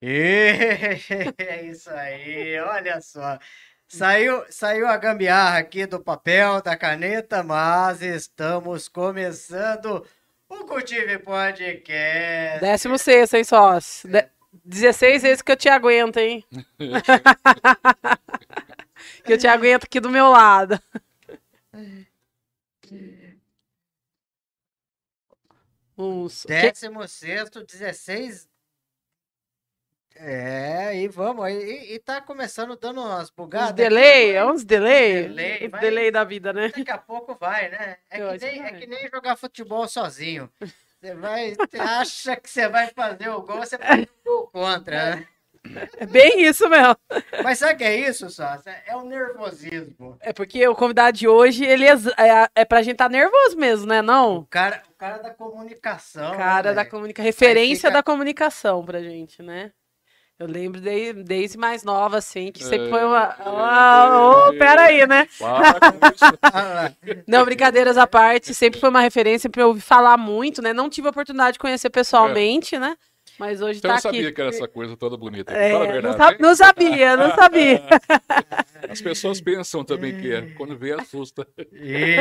É isso aí, olha só. Saiu, saiu a gambiarra aqui do papel, da caneta, mas estamos começando o Cultive Podcast. Décimo sexto, hein, sócio? De 16 vezes que eu te aguento, hein? que eu te aguento aqui do meu lado. Uns... Décimo sexto, 16 é, e vamos. E, e tá começando dando umas bugadas. Uns delay, é uns delay. delay, delay da vida, né? Daqui a pouco vai, né? É que, nem, é que nem jogar futebol sozinho. Você vai, acha que você vai fazer o gol, você faz o gol contra, né? É bem isso mesmo. Mas sabe o que é isso, só? É o nervosismo. É porque o convidado de hoje, ele é, é, é pra gente estar tá nervoso mesmo, né? Não? O cara, o cara da comunicação. Cara né, da comunicação. Referência fica... da comunicação pra gente, né? Eu lembro de, desde mais nova, assim, que sempre foi uma. Oh, oh, pera aí, né? Não, brincadeiras à parte, sempre foi uma referência para eu ouvir falar muito, né? Não tive a oportunidade de conhecer pessoalmente, é. né? Mas hoje Você tá não aqui. sabia que era essa coisa toda bonita. É, Fala a verdade, não, não sabia, não sabia. As pessoas pensam também que é. Quando vê, assusta. E,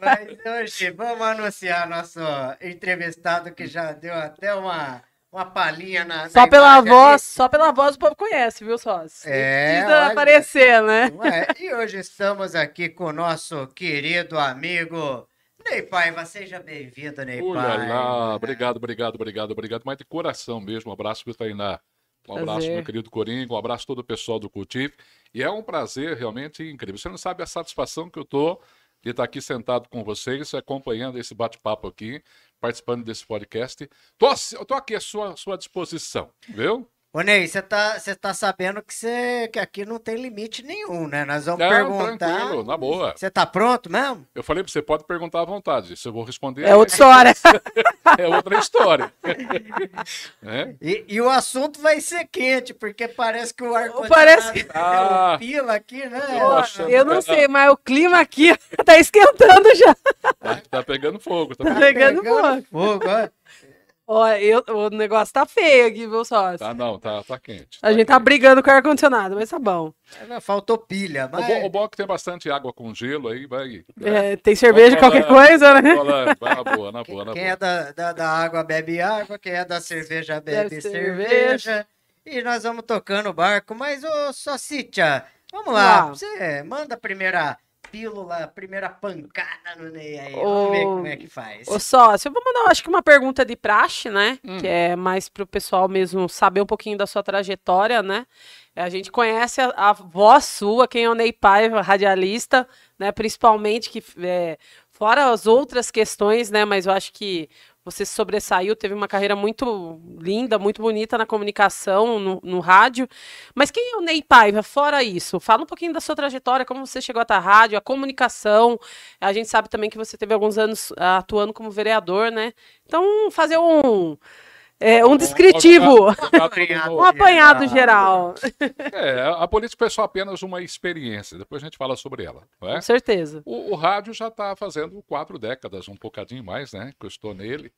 mas hoje vamos anunciar nosso entrevistado que já deu até uma uma palhinha na. Só na pela voz, ali. só pela voz o povo conhece, viu, sócio? É. Precisa olha, aparecer, né? É. E hoje estamos aqui com o nosso querido amigo. Ney Paiva, seja bem-vindo, Ney Paiva. Lá. Obrigado, obrigado, obrigado, obrigado. Mas de coração mesmo, um abraço para o Tainá. Um prazer. abraço, meu querido Coringa, um abraço todo o pessoal do Cultiv. E é um prazer realmente incrível. Você não sabe a satisfação que eu tô de estar aqui sentado com vocês, acompanhando esse bate-papo aqui participando desse podcast. Tô, tô aqui à sua, sua disposição, viu? Ô Ney, você tá, tá sabendo que, cê, que aqui não tem limite nenhum, né? Nós vamos não, perguntar. Tranquilo, na boa. Você tá pronto mesmo? Eu falei pra você, pode perguntar à vontade. Se eu vou responder. É outra história. é outra história. é? E, e, o assunto vai ser quente, porque parece que o ar parece que... ah, pila aqui, né? Poxa, eu não sei, mas o clima aqui tá esquentando já. Tá, tá pegando fogo. Tá, tá pegando, pegando, fogo. fogo Ó, eu, o negócio tá feio aqui, viu, sócio? Tá, não, tá, tá quente. Tá a gente tá quente. tá brigando com o ar-condicionado, mas tá bom. É, faltou pilha, mas... O bom, o bom, é que tem bastante água com gelo aí, vai... É, tem cerveja, qualquer coisa, né? vai na boa, na boa, na quem, boa. é da, da, da, água bebe água, quem é da cerveja bebe cerveja. cerveja. E nós vamos tocando o barco, mas, ô, Socitia, vamos lá, você manda a primeira pílula, primeira pancada no Ney aí. Vamos ver como é que faz. Ô, sócio, eu vou mandar, acho que uma pergunta de praxe, né? Hum. Que é mais pro pessoal mesmo saber um pouquinho da sua trajetória, né? A gente conhece a, a voz sua, quem é o Ney Paiva, radialista, né? Principalmente que, é, fora as outras questões, né? Mas eu acho que você sobressaiu, teve uma carreira muito linda, muito bonita na comunicação, no, no, rádio. Mas quem é o Ney Paiva? Fora isso, fala um pouquinho da sua trajetória, como você chegou até a rádio, a comunicação. A gente sabe também que você teve alguns anos uh, atuando como vereador, né? Então, fazer um. É, um descritivo, um apanhado geral. É, a política é só apenas uma experiência, depois a gente fala sobre ela. É? Com certeza. O, o rádio já está fazendo quatro décadas, um bocadinho mais, né? Que eu estou nele.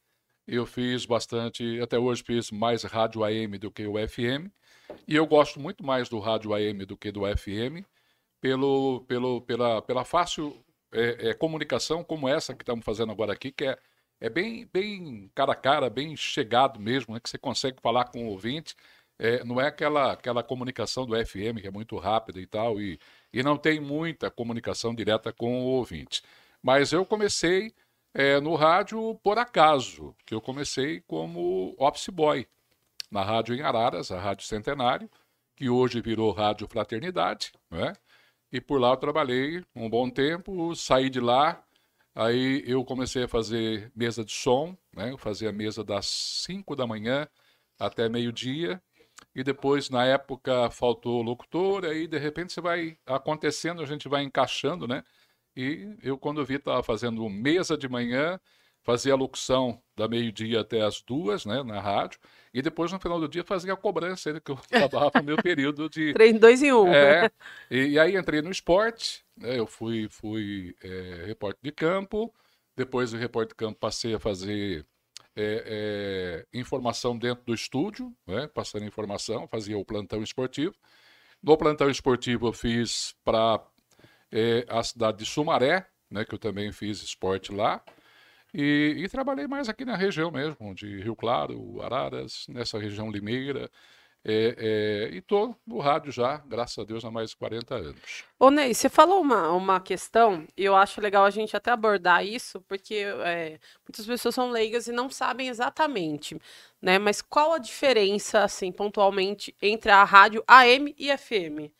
Eu fiz bastante, até hoje fiz mais rádio AM do que o FM. E eu gosto muito mais do rádio AM do que do FM, pelo, pelo, pela, pela fácil é, é, comunicação como essa que estamos fazendo agora aqui, que é, é bem, bem cara a cara, bem chegado mesmo, né, que você consegue falar com o ouvinte. É, não é aquela, aquela comunicação do FM que é muito rápida e tal, e, e não tem muita comunicação direta com o ouvinte. Mas eu comecei é, no rádio por acaso, que eu comecei como office boy na rádio em Araras, a Rádio Centenário, que hoje virou Rádio Fraternidade, né? E por lá eu trabalhei um bom tempo, saí de lá, aí eu comecei a fazer mesa de som, né? Eu fazia mesa das 5 da manhã até meio-dia, e depois, na época, faltou locutor, aí de repente você vai acontecendo, a gente vai encaixando, né? E eu, quando vi, estava fazendo mesa de manhã, fazia a locução da meio-dia até as duas, né, na rádio, e depois, no final do dia, fazia a cobrança, né, que eu trabalhava no meu período de... Três, dois em um. É, e, e aí entrei no esporte, eu fui, fui é, repórter de campo, depois do repórter de campo passei a fazer é, é, informação dentro do estúdio, né, passando informação, fazia o plantão esportivo. No plantão esportivo eu fiz para a cidade de Sumaré, né, que eu também fiz esporte lá. E, e, trabalhei mais aqui na região mesmo, de Rio Claro, Araras, nessa região limeira. É, é, e estou no rádio já, graças a Deus, há mais de 40 anos. Ô Ney, você falou uma, uma questão, e eu acho legal a gente até abordar isso, porque é, muitas pessoas são leigas e não sabem exatamente, né? Mas qual a diferença, assim, pontualmente, entre a rádio AM e FM?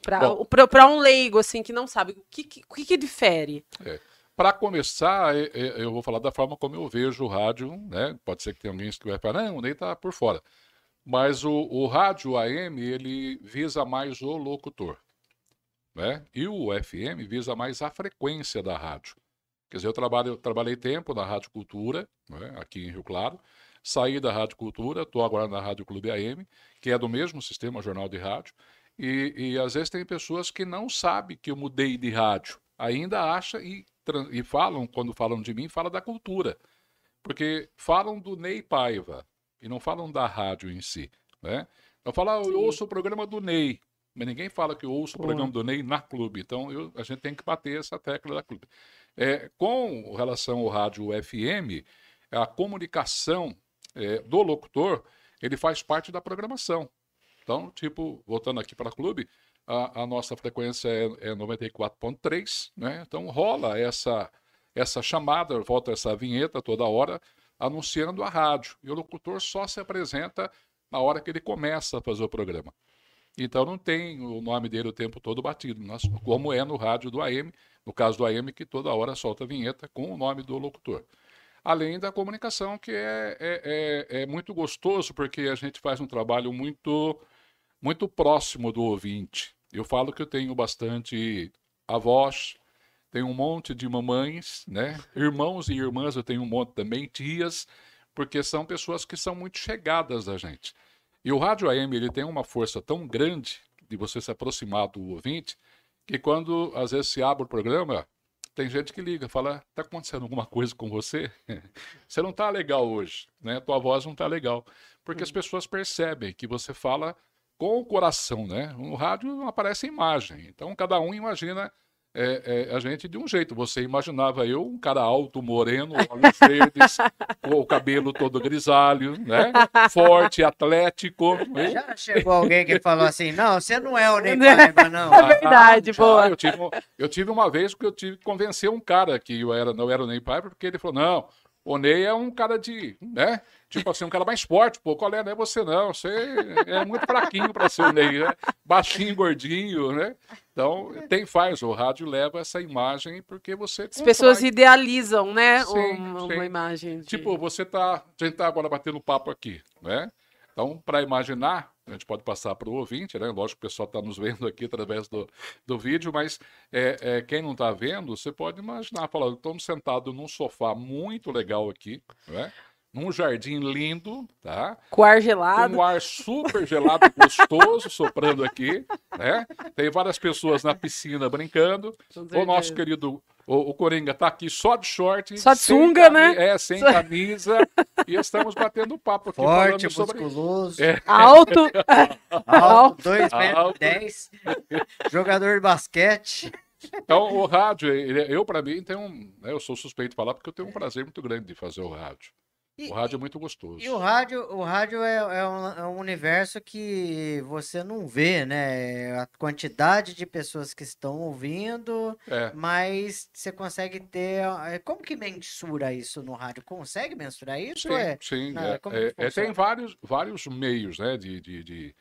Para um leigo, assim, que não sabe, o que, que, que, difere? É. Para começar, eu vou falar da forma como eu vejo o rádio, né? Pode ser que tenha alguém que vai falar, não, o Ney está por fora. Mas o, o rádio AM, ele visa mais o locutor. Né? E o FM visa mais a frequência da rádio. Quer dizer, eu, trabalho, eu trabalhei tempo na Rádio Cultura, né, aqui em Rio Claro, saí da Rádio Cultura, estou agora na Rádio Clube AM, que é do mesmo sistema Jornal de Rádio, e, e às vezes tem pessoas que não sabem que eu mudei de rádio, ainda acha e, e falam, quando falam de mim, falam da cultura, porque falam do Ney Paiva, e não falam da rádio em si, né? Eu falo, ah, eu ouço o programa do Ney, mas ninguém fala que eu ouço o programa do Ney na clube. Então eu, a gente tem que bater essa tecla da clube. É, com relação ao rádio FM, a comunicação é, do locutor, ele faz parte da programação. Então, tipo, voltando aqui para a clube, a, a, nossa frequência é, é 94.3, né? Então rola essa essa chamada, volta essa vinheta toda hora anunciando a rádio. E o locutor só se apresenta na hora que ele começa a fazer o programa. Então não tem o nome dele o tempo todo batido, como é no rádio do AM, no caso do AM, que toda hora solta a vinheta com o nome do locutor. Além da comunicação, que é, é, é, é muito gostoso, porque a gente faz um trabalho muito, muito próximo do ouvinte. Eu falo que eu tenho bastante avós, tem um monte de mamães, né? Irmãos e irmãs eu tenho um monte também, tias, porque são pessoas que são muito chegadas a gente. E o rádio AM ele tem uma força tão grande de você se aproximar do ouvinte, que quando às vezes se abre o programa, tem gente que liga, fala: "Tá acontecendo alguma coisa com você? você não tá legal hoje, né? Tua voz não tá legal". Porque as hum. pessoas percebem que você fala com o coração, né? No rádio não aparece imagem. Então cada um imagina é, é, a gente de um jeito. Você imaginava eu, um cara alto, moreno, olhos verdes, com o cabelo todo grisalho, né? Forte, atlético. Né? Já chegou alguém que falou assim: não, você não é o Ney Paiva, não. É verdade, ah, boa. Eu tive, eu tive uma vez que eu tive que convencer um cara que eu era, não era o Ney Paiva, porque ele falou: não, o Ney é um cara de, né? Tipo assim, um cara mais forte, pô. Qual é? Não é você, não. Você é muito fraquinho para ser o Ney, né? Baixinho, gordinho, né? Então, tem faz. O rádio leva essa imagem porque você. As pessoas idealizam, né? Sim, uma, sim. uma imagem. De... Tipo, você tá. A gente tá agora batendo papo aqui, né? Então, para imaginar, a gente pode passar para o ouvinte, né? Lógico que o pessoal está nos vendo aqui através do, do vídeo, mas é, é quem não está vendo, você pode imaginar, falando, estamos sentados num sofá muito legal aqui, né? num jardim lindo, tá? Com ar gelado. Com um ar super gelado, gostoso, soprando aqui, né? Tem várias pessoas na piscina brincando. O nosso querido, o, o Coringa tá aqui só de short. Só de sunga, né? É, sem camisa. e estamos batendo papo aqui. Forte, musculoso. Sobre... É. Alto. Alto, 2 metros 10. Jogador de basquete. Então, o rádio, eu, para mim, tenho um. Né, eu sou suspeito de falar porque eu tenho um prazer muito grande de fazer o rádio. E, o rádio é muito gostoso. E o rádio, o rádio é, é, um, é, um, universo que você não vê, né? A quantidade de pessoas que estão ouvindo, é. mas você consegue ter. É, como que mensura isso no rádio? Consegue mensurar isso? Sim, é, sim. É, é, tem vários, vários meios né, de, de, de,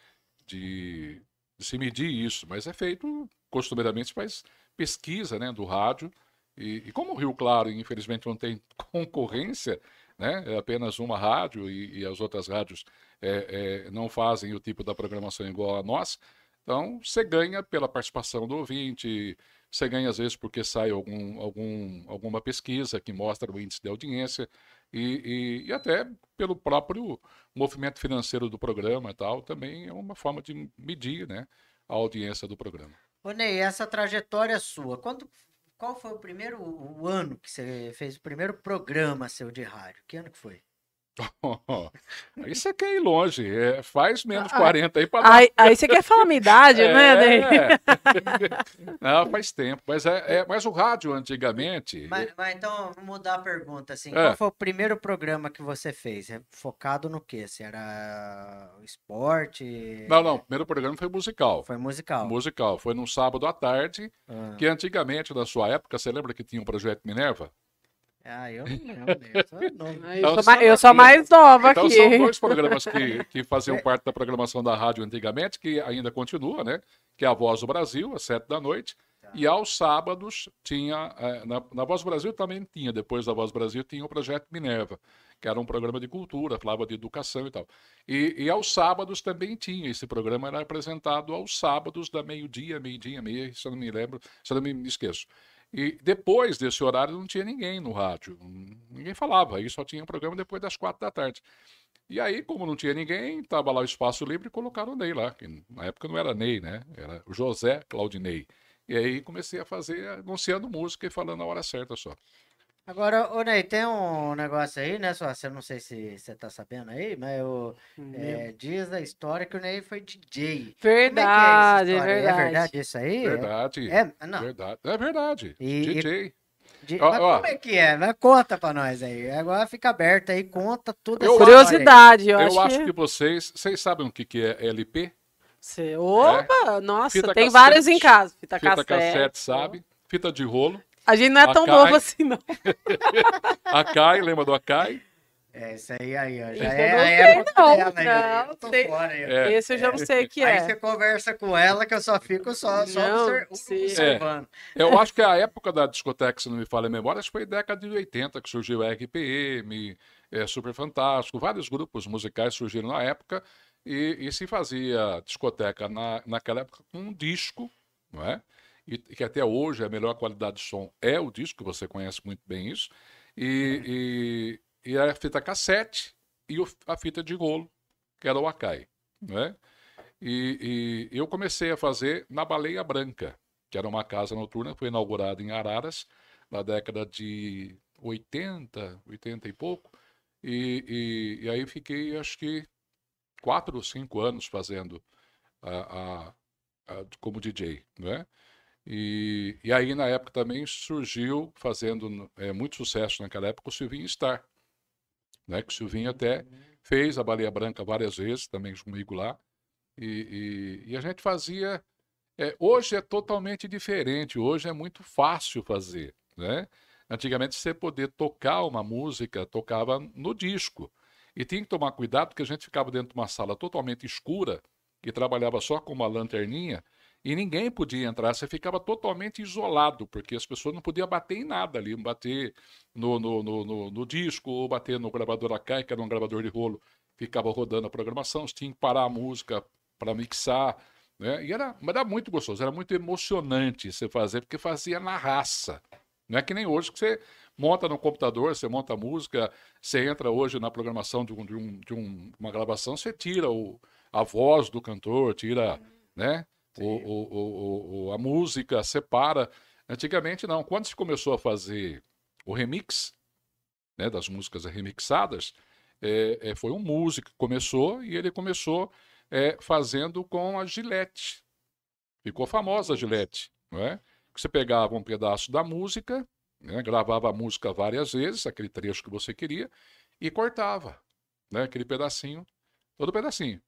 de, de se medir isso, mas é feito, costumeiramente, faz pesquisa né, do rádio. E, e como o Rio Claro, infelizmente, não tem concorrência né? É apenas uma rádio e, e as outras rádios é, é, não fazem o tipo da programação igual a nós. Então, você ganha pela participação do ouvinte, você ganha às vezes porque sai algum, algum, alguma pesquisa que mostra o índice de audiência e, e, e até pelo próprio movimento financeiro do programa e tal, também é uma forma de medir né, a audiência do programa. Ô Ney, essa trajetória sua, quando qual foi o primeiro o ano que você fez o primeiro programa seu de rádio? Que ano que foi? aí você quer ir longe. É, faz menos ah, 40 aí para aí, aí você quer falar minha idade, é, né, Ney? Não, faz tempo. Mas, é, é, mas o rádio antigamente. Mas, mas, então, vamos mudar a pergunta. Assim, é. Qual foi o primeiro programa que você fez? É focado no quê? Se era esporte? Não, não. O primeiro programa foi musical. Foi musical. Musical. Foi num sábado à tarde. Ah. Que antigamente, na sua época, você lembra que tinha um projeto Minerva? Ah, eu não lembro. Eu sou, eu sou, mais, eu sou mais nova então, aqui. São dois programas que, que faziam é. parte da programação da rádio antigamente, que ainda continua, né? Que é a Voz do Brasil, às sete da noite. Tá. E aos sábados tinha. É, na, na Voz do Brasil também tinha, depois da Voz do Brasil, tinha o Projeto Minerva, que era um programa de cultura, falava de educação e tal. E, e aos sábados também tinha. Esse programa era apresentado aos sábados, da meio-dia, meio-dia, meia, se eu não me lembro, se eu não me esqueço. E depois desse horário não tinha ninguém no rádio, ninguém falava, aí só tinha programa depois das quatro da tarde. E aí, como não tinha ninguém, estava lá o espaço livre e colocaram o Ney lá, que na época não era Ney, né? Era José Claudinei. E aí comecei a fazer anunciando música e falando a hora certa só. Agora, ô Ney, tem um negócio aí, né? Só, você não sei se você tá sabendo aí, mas eu, é, diz a história que o Ney foi DJ. Verdade, é, é, verdade. é verdade isso aí? Verdade. É, não. verdade. É verdade. E, DJ. E, ó, mas ó, como é que é? Mas conta pra nós aí. Agora fica aberto aí, conta tudo. Eu, curiosidade, eu, eu acho, acho que... que... vocês, vocês sabem o que, que é LP? Cê, opa, é. nossa, Fita tem cassete, vários em casa. Fita, Fita cassete, cassete, sabe? Fita de rolo. A gente não é tão novo assim, não. Akai, lembra do Akai? É, isso aí, aí, ó. Já é a época não, dela aí. Não, sei. Fora, aí, é. Esse eu já não sei o que é. Aí você conversa com ela que eu só fico só, só observando. É. Eu acho que a época da discoteca, se não me falha a memória, acho que foi década de 80 que surgiu a RPM, é, Super Fantástico, vários grupos musicais surgiram na época e, e se fazia discoteca na, naquela época com um disco, não é? E que até hoje a melhor qualidade de som é o disco, você conhece muito bem isso, e, e, e a fita cassete e a fita de rolo, que era o Akai. Né? E, e, eu comecei a fazer na Baleia Branca, que era uma casa noturna, foi inaugurada em Araras, na década de 80, 80 e pouco, e, e aí fiquei, acho que, quatro ou cinco anos fazendo a, a, a, como DJ, né? E, e aí, na época, também surgiu, fazendo é, muito sucesso naquela época, o Silvinho Star. Né? Que o Silvinho até fez a Baleia Branca várias vezes, também comigo lá. E, e, e a gente fazia. É, hoje é totalmente diferente, hoje é muito fácil fazer. Né? Antigamente, você poder tocar uma música, tocava no disco. E tinha que tomar cuidado, porque a gente ficava dentro de uma sala totalmente escura e trabalhava só com uma lanterninha e ninguém podia entrar, você ficava totalmente isolado, porque as pessoas não podiam bater em nada ali, bater no, no, no, no, no disco ou bater no gravador Akai, que era um gravador de rolo, ficava rodando a programação, você tinha que parar a música para mixar, né? E era, era muito gostoso, era muito emocionante você fazer, porque fazia na raça. Não é que nem hoje que você monta no computador, você monta a música, você entra hoje na programação de, um, de, um, de um, uma gravação, você tira o, a voz do cantor, tira, né? O, o, o, a música separa. Antigamente não. Quando se começou a fazer o remix né, das músicas remixadas, é, é, foi um músico que começou e ele começou é, fazendo com a Gillette. Ficou famosa a Gillette, não é? Você pegava um pedaço da música, né, gravava a música várias vezes, aquele trecho que você queria, e cortava, né, aquele pedacinho, todo pedacinho.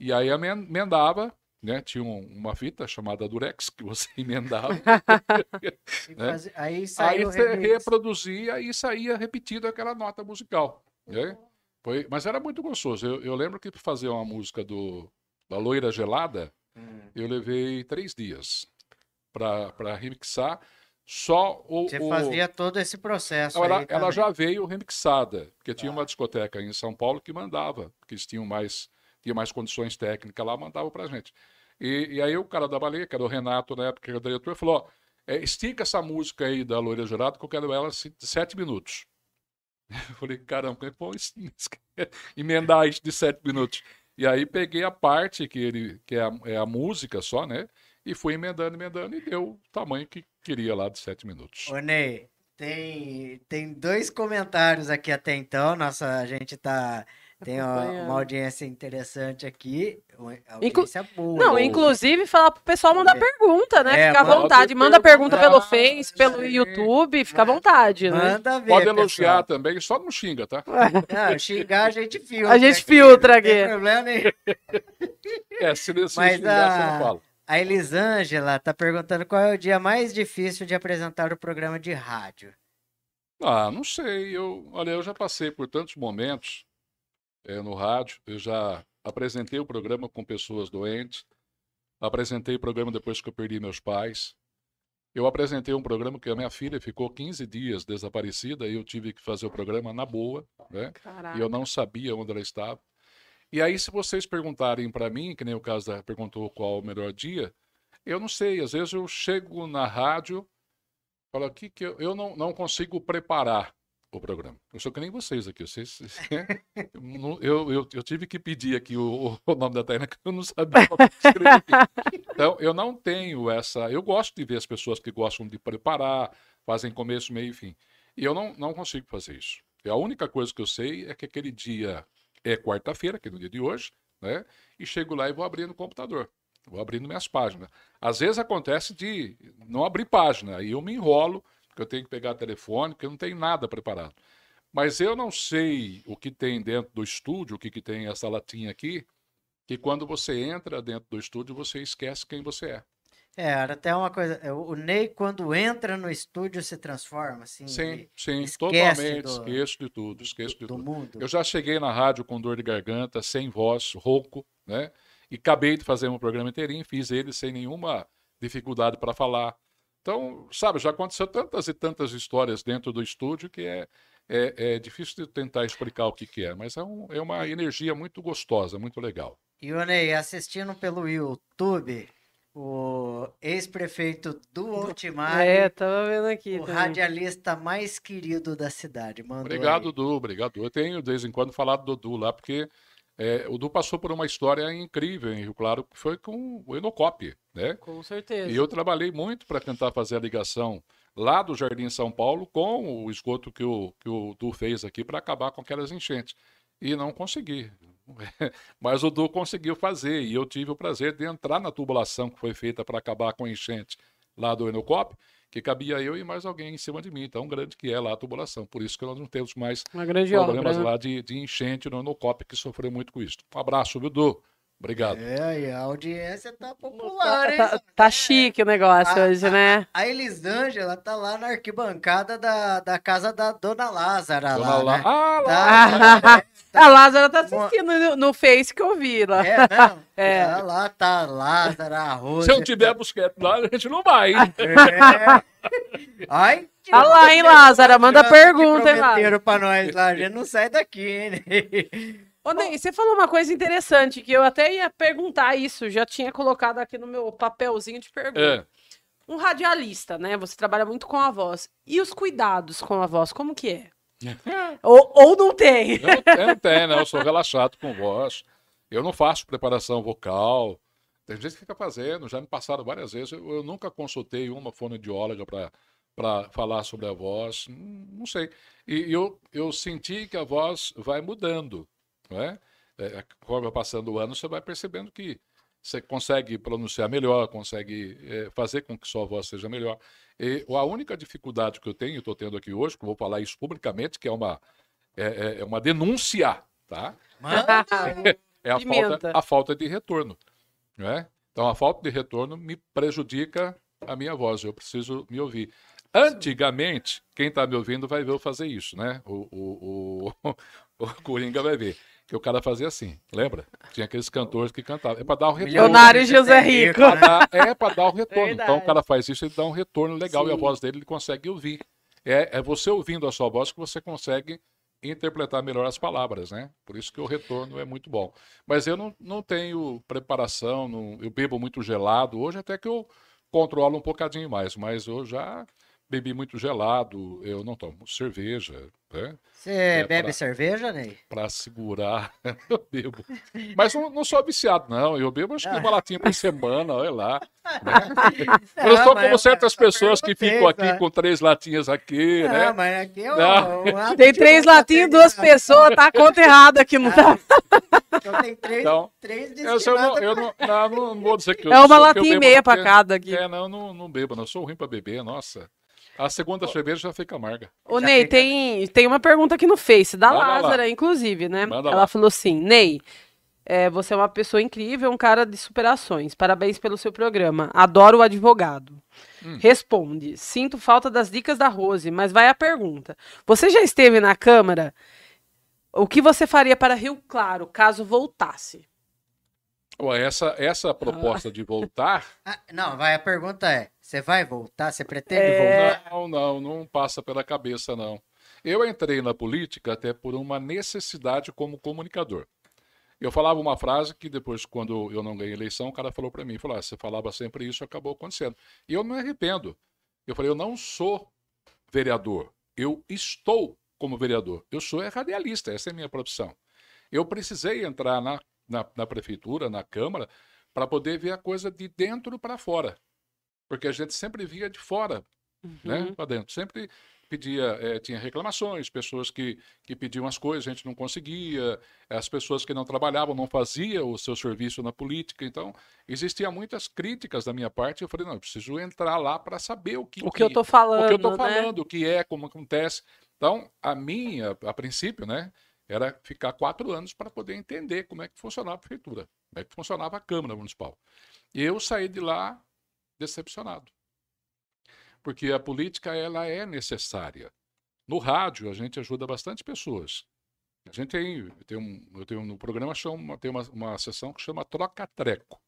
E aí emendava né? Tinha um, uma fita chamada Durex que você emendava. né? aí, aí você reproduzia e saía repetido aquela nota musical. Né? Foi, mas era muito gostoso. Eu, eu lembro que para fazer uma música do, da Loira Gelada, hum. eu levei três dias para remixar. Só o. Você fazia todo esse processo. Ela, ela já veio remixada, porque tinha ah. uma discoteca em São Paulo que mandava, que eles tinham mais tinha mais condições técnicas lá, mandava para gente. E, e, aí o cara da baleia, que era o Renato na época, que era diretor, falou: é, estica essa música aí da Loira Gerado, que eu quero ela de sete minutos. Eu falei, caramba, como é que vou emendar isso de sete minutos? E aí peguei a parte que ele que é a, é a, música só, né? E fui emendando, emendando, e deu o tamanho que queria lá de sete minutos. Ô, Ney, Tem, tem dois comentários aqui até então. Nossa, a gente tá. Tem uma, uma audiência interessante aqui. Audiência Inclu boa. Não, inclusive falar pro pessoal mandar é. pergunta, né? É, fica à vontade. Manda pergunta pelo Face, pelo YouTube, fica à vontade, né? Manda ver. Pode elogiar pessoal. também, só não xinga, tá? Não, xingar a gente filtra. A gente filtra aqui. Não tem problema nenhum. É, se, se Mas xingar, a... você não fala. A Elisângela tá perguntando qual é o dia mais difícil de apresentar o programa de rádio. Ah, não sei. Eu, olha, eu já passei por tantos momentos é, no rádio. Eu já apresentei o programa com pessoas doentes. Apresentei o programa depois que eu perdi meus pais. Eu apresentei um programa que a minha filha ficou 15 dias desaparecida e eu tive que fazer o programa na boa, né? E eu não sabia onde ela estava. E aí, se vocês perguntarem para mim, que nem o caso da perguntou qual o melhor dia, eu não sei. Às vezes eu chego na rádio, falo aqui que eu, eu não, não consigo preparar o programa. Eu sou que nem vocês aqui. Vocês, eu, eu, eu tive que pedir aqui o, o nome da Taina que eu não sabia escrever. Então, eu não tenho essa. Eu gosto de ver as pessoas que gostam de preparar, fazem começo, meio e fim. E eu não, não consigo fazer isso. E a única coisa que eu sei é que aquele dia é quarta-feira, que é no dia de hoje, né? E chego lá e vou abrir no computador. Vou abrindo minhas páginas. Às vezes acontece de não abrir página, aí eu me enrolo, porque eu tenho que pegar telefone, porque eu não tenho nada preparado. Mas eu não sei o que tem dentro do estúdio, o que, que tem essa latinha aqui, que quando você entra dentro do estúdio, você esquece quem você é. É, até uma coisa, é, o Ney quando entra no estúdio se transforma, assim. Sim, sim, totalmente, do, esqueço de tudo, esqueço do, de tudo. Mundo. Eu já cheguei na rádio com dor de garganta, sem voz, rouco, né? E acabei de fazer um programa inteirinho, fiz ele sem nenhuma dificuldade para falar. Então, sabe, já aconteceu tantas e tantas histórias dentro do estúdio que é, é, é difícil de tentar explicar o que, que é, mas é, um, é uma energia muito gostosa, muito legal. E o Ney, assistindo pelo YouTube, o ex-prefeito do Altimar. É, tava vendo aqui. O também. radialista mais querido da cidade. Mandou obrigado, aí. Du, obrigado. Eu tenho, de vez em quando, falado do Du lá, porque é, o Du passou por uma história incrível em Rio Claro, que foi com o Enocop, né? Com certeza. E eu trabalhei muito para tentar fazer a ligação lá do Jardim São Paulo com o esgoto que o, que o Du fez aqui para acabar com aquelas enchentes. E não consegui. Mas o Du conseguiu fazer e eu tive o prazer de entrar na tubulação que foi feita para acabar com a enchente lá do Enocop, que cabia eu e mais alguém em cima de mim, tão grande que é lá a tubulação. Por isso que nós não temos mais problemas obra, né? lá de, de enchente no Enocop, que sofreu muito com isso. Um abraço, viu, Du? Obrigado. É, e a audiência tá popular, hein? Tá, tá chique o negócio a, hoje, né? A, a Elisângela tá lá na arquibancada da, da casa da Dona Lázara Dona lá, lá. Né? Ah, lá. Tá, tá, a Lázara tá assistindo no, no Face que eu vi lá. É, não? É. é lá tá Lázara, a Rosa. Se eu tiver busquete lá, a gente não vai, hein? É. Ai, Olha lá, hein, Lázara? Manda pergunta, hein, Lázara? pra nós lá, a gente não sai daqui, hein? Ô, Ney, você falou uma coisa interessante que eu até ia perguntar isso, já tinha colocado aqui no meu papelzinho de pergunta. É. Um radialista, né? Você trabalha muito com a voz. E os cuidados com a voz, como que é? ou, ou não tem? Eu não, não tenho, né? Eu sou relaxado com voz. Eu não faço preparação vocal. Tem gente que fica fazendo, já me passaram várias vezes. Eu, eu nunca consultei uma fonoaudióloga para falar sobre a voz. Não sei. E eu, eu senti que a voz vai mudando. Não é? É, conforme passando o ano, você vai percebendo que você consegue pronunciar melhor, consegue é, fazer com que sua voz seja melhor. E a única dificuldade que eu tenho, estou tendo aqui hoje, que eu vou falar isso publicamente, que é uma, é, é, é uma denúncia, tá? é a falta, a falta de retorno. Né? Então, a falta de retorno me prejudica a minha voz, eu preciso me ouvir. Antigamente, quem está me ouvindo vai ver eu fazer isso, né? O, o, o, o Coringa vai ver que o cara fazia assim, lembra? Tinha aqueles cantores que cantavam. É para dar o retorno. Milionário José Rico. É dar, é para dar o retorno. Verdade. Então o cara faz isso, ele dá um retorno legal Sim. e a voz dele ele consegue ouvir. É, é você ouvindo a sua voz que você consegue interpretar melhor as palavras, né? Por isso que o retorno é muito bom. Mas eu não, não tenho preparação, não, eu bebo muito gelado. Hoje até que eu controlo um bocadinho mais, mas eu já bebi muito gelado, eu não tomo cerveja, né? Você é bebe pra, cerveja, Ney? Pra segurar, eu bebo. Mas não, não, sou viciado, não. Eu bebo acho que uma latinha por semana, olha lá. Né? Eu não sou como certas pessoas que ficam aqui né? com três latinhas aqui, não, né? mas aqui é um, um Tem três latinhas, duas pessoas, tá a conta errada aqui, não tá? Então tem três, então, três eu, não, eu não, não, não, vou dizer que eu É uma latinha e meia pra cada aqui. É, não, não, não bebo, não. Eu sou ruim pra beber, nossa. A segunda cerveja já fica amarga. Ô, Ney, fica... tem, tem uma pergunta aqui no Face, da Manda Lázara, lá. inclusive, né? Manda Ela lá. falou assim: Ney, é, você é uma pessoa incrível, um cara de superações. Parabéns pelo seu programa. Adoro o advogado. Hum. Responde: Sinto falta das dicas da Rose, mas vai a pergunta. Você já esteve na Câmara? O que você faria para Rio Claro caso voltasse? Essa, essa proposta de voltar. Ah, não, vai, a pergunta é: você vai voltar? Você pretende é... voltar? Não, não, não passa pela cabeça, não. Eu entrei na política até por uma necessidade como comunicador. Eu falava uma frase que depois, quando eu não ganhei eleição, o cara falou para mim, falou, ah, você falava sempre isso, acabou acontecendo. E eu não me arrependo. Eu falei, eu não sou vereador, eu estou como vereador. Eu sou radialista, essa é a minha profissão. Eu precisei entrar na na, na prefeitura, na Câmara, para poder ver a coisa de dentro para fora. Porque a gente sempre via de fora né, uhum. né, para dentro. Sempre pedia, é, tinha reclamações, pessoas que, que pediam as coisas, a gente não conseguia, as pessoas que não trabalhavam não faziam o seu serviço na política. Então, existiam muitas críticas da minha parte. Eu falei, não, eu preciso entrar lá para saber o que, o que, que eu estou falando. O que eu estou né? falando, o que é, como acontece. Então, a minha, a princípio, né, era ficar quatro anos para poder entender como é que funcionava a prefeitura, como é que funcionava a Câmara Municipal. E eu saí de lá decepcionado. Porque a política ela é necessária. No rádio, a gente ajuda bastante pessoas. A gente tem, tem um, eu tenho no programa chama, tem uma, uma sessão que chama Troca Treco.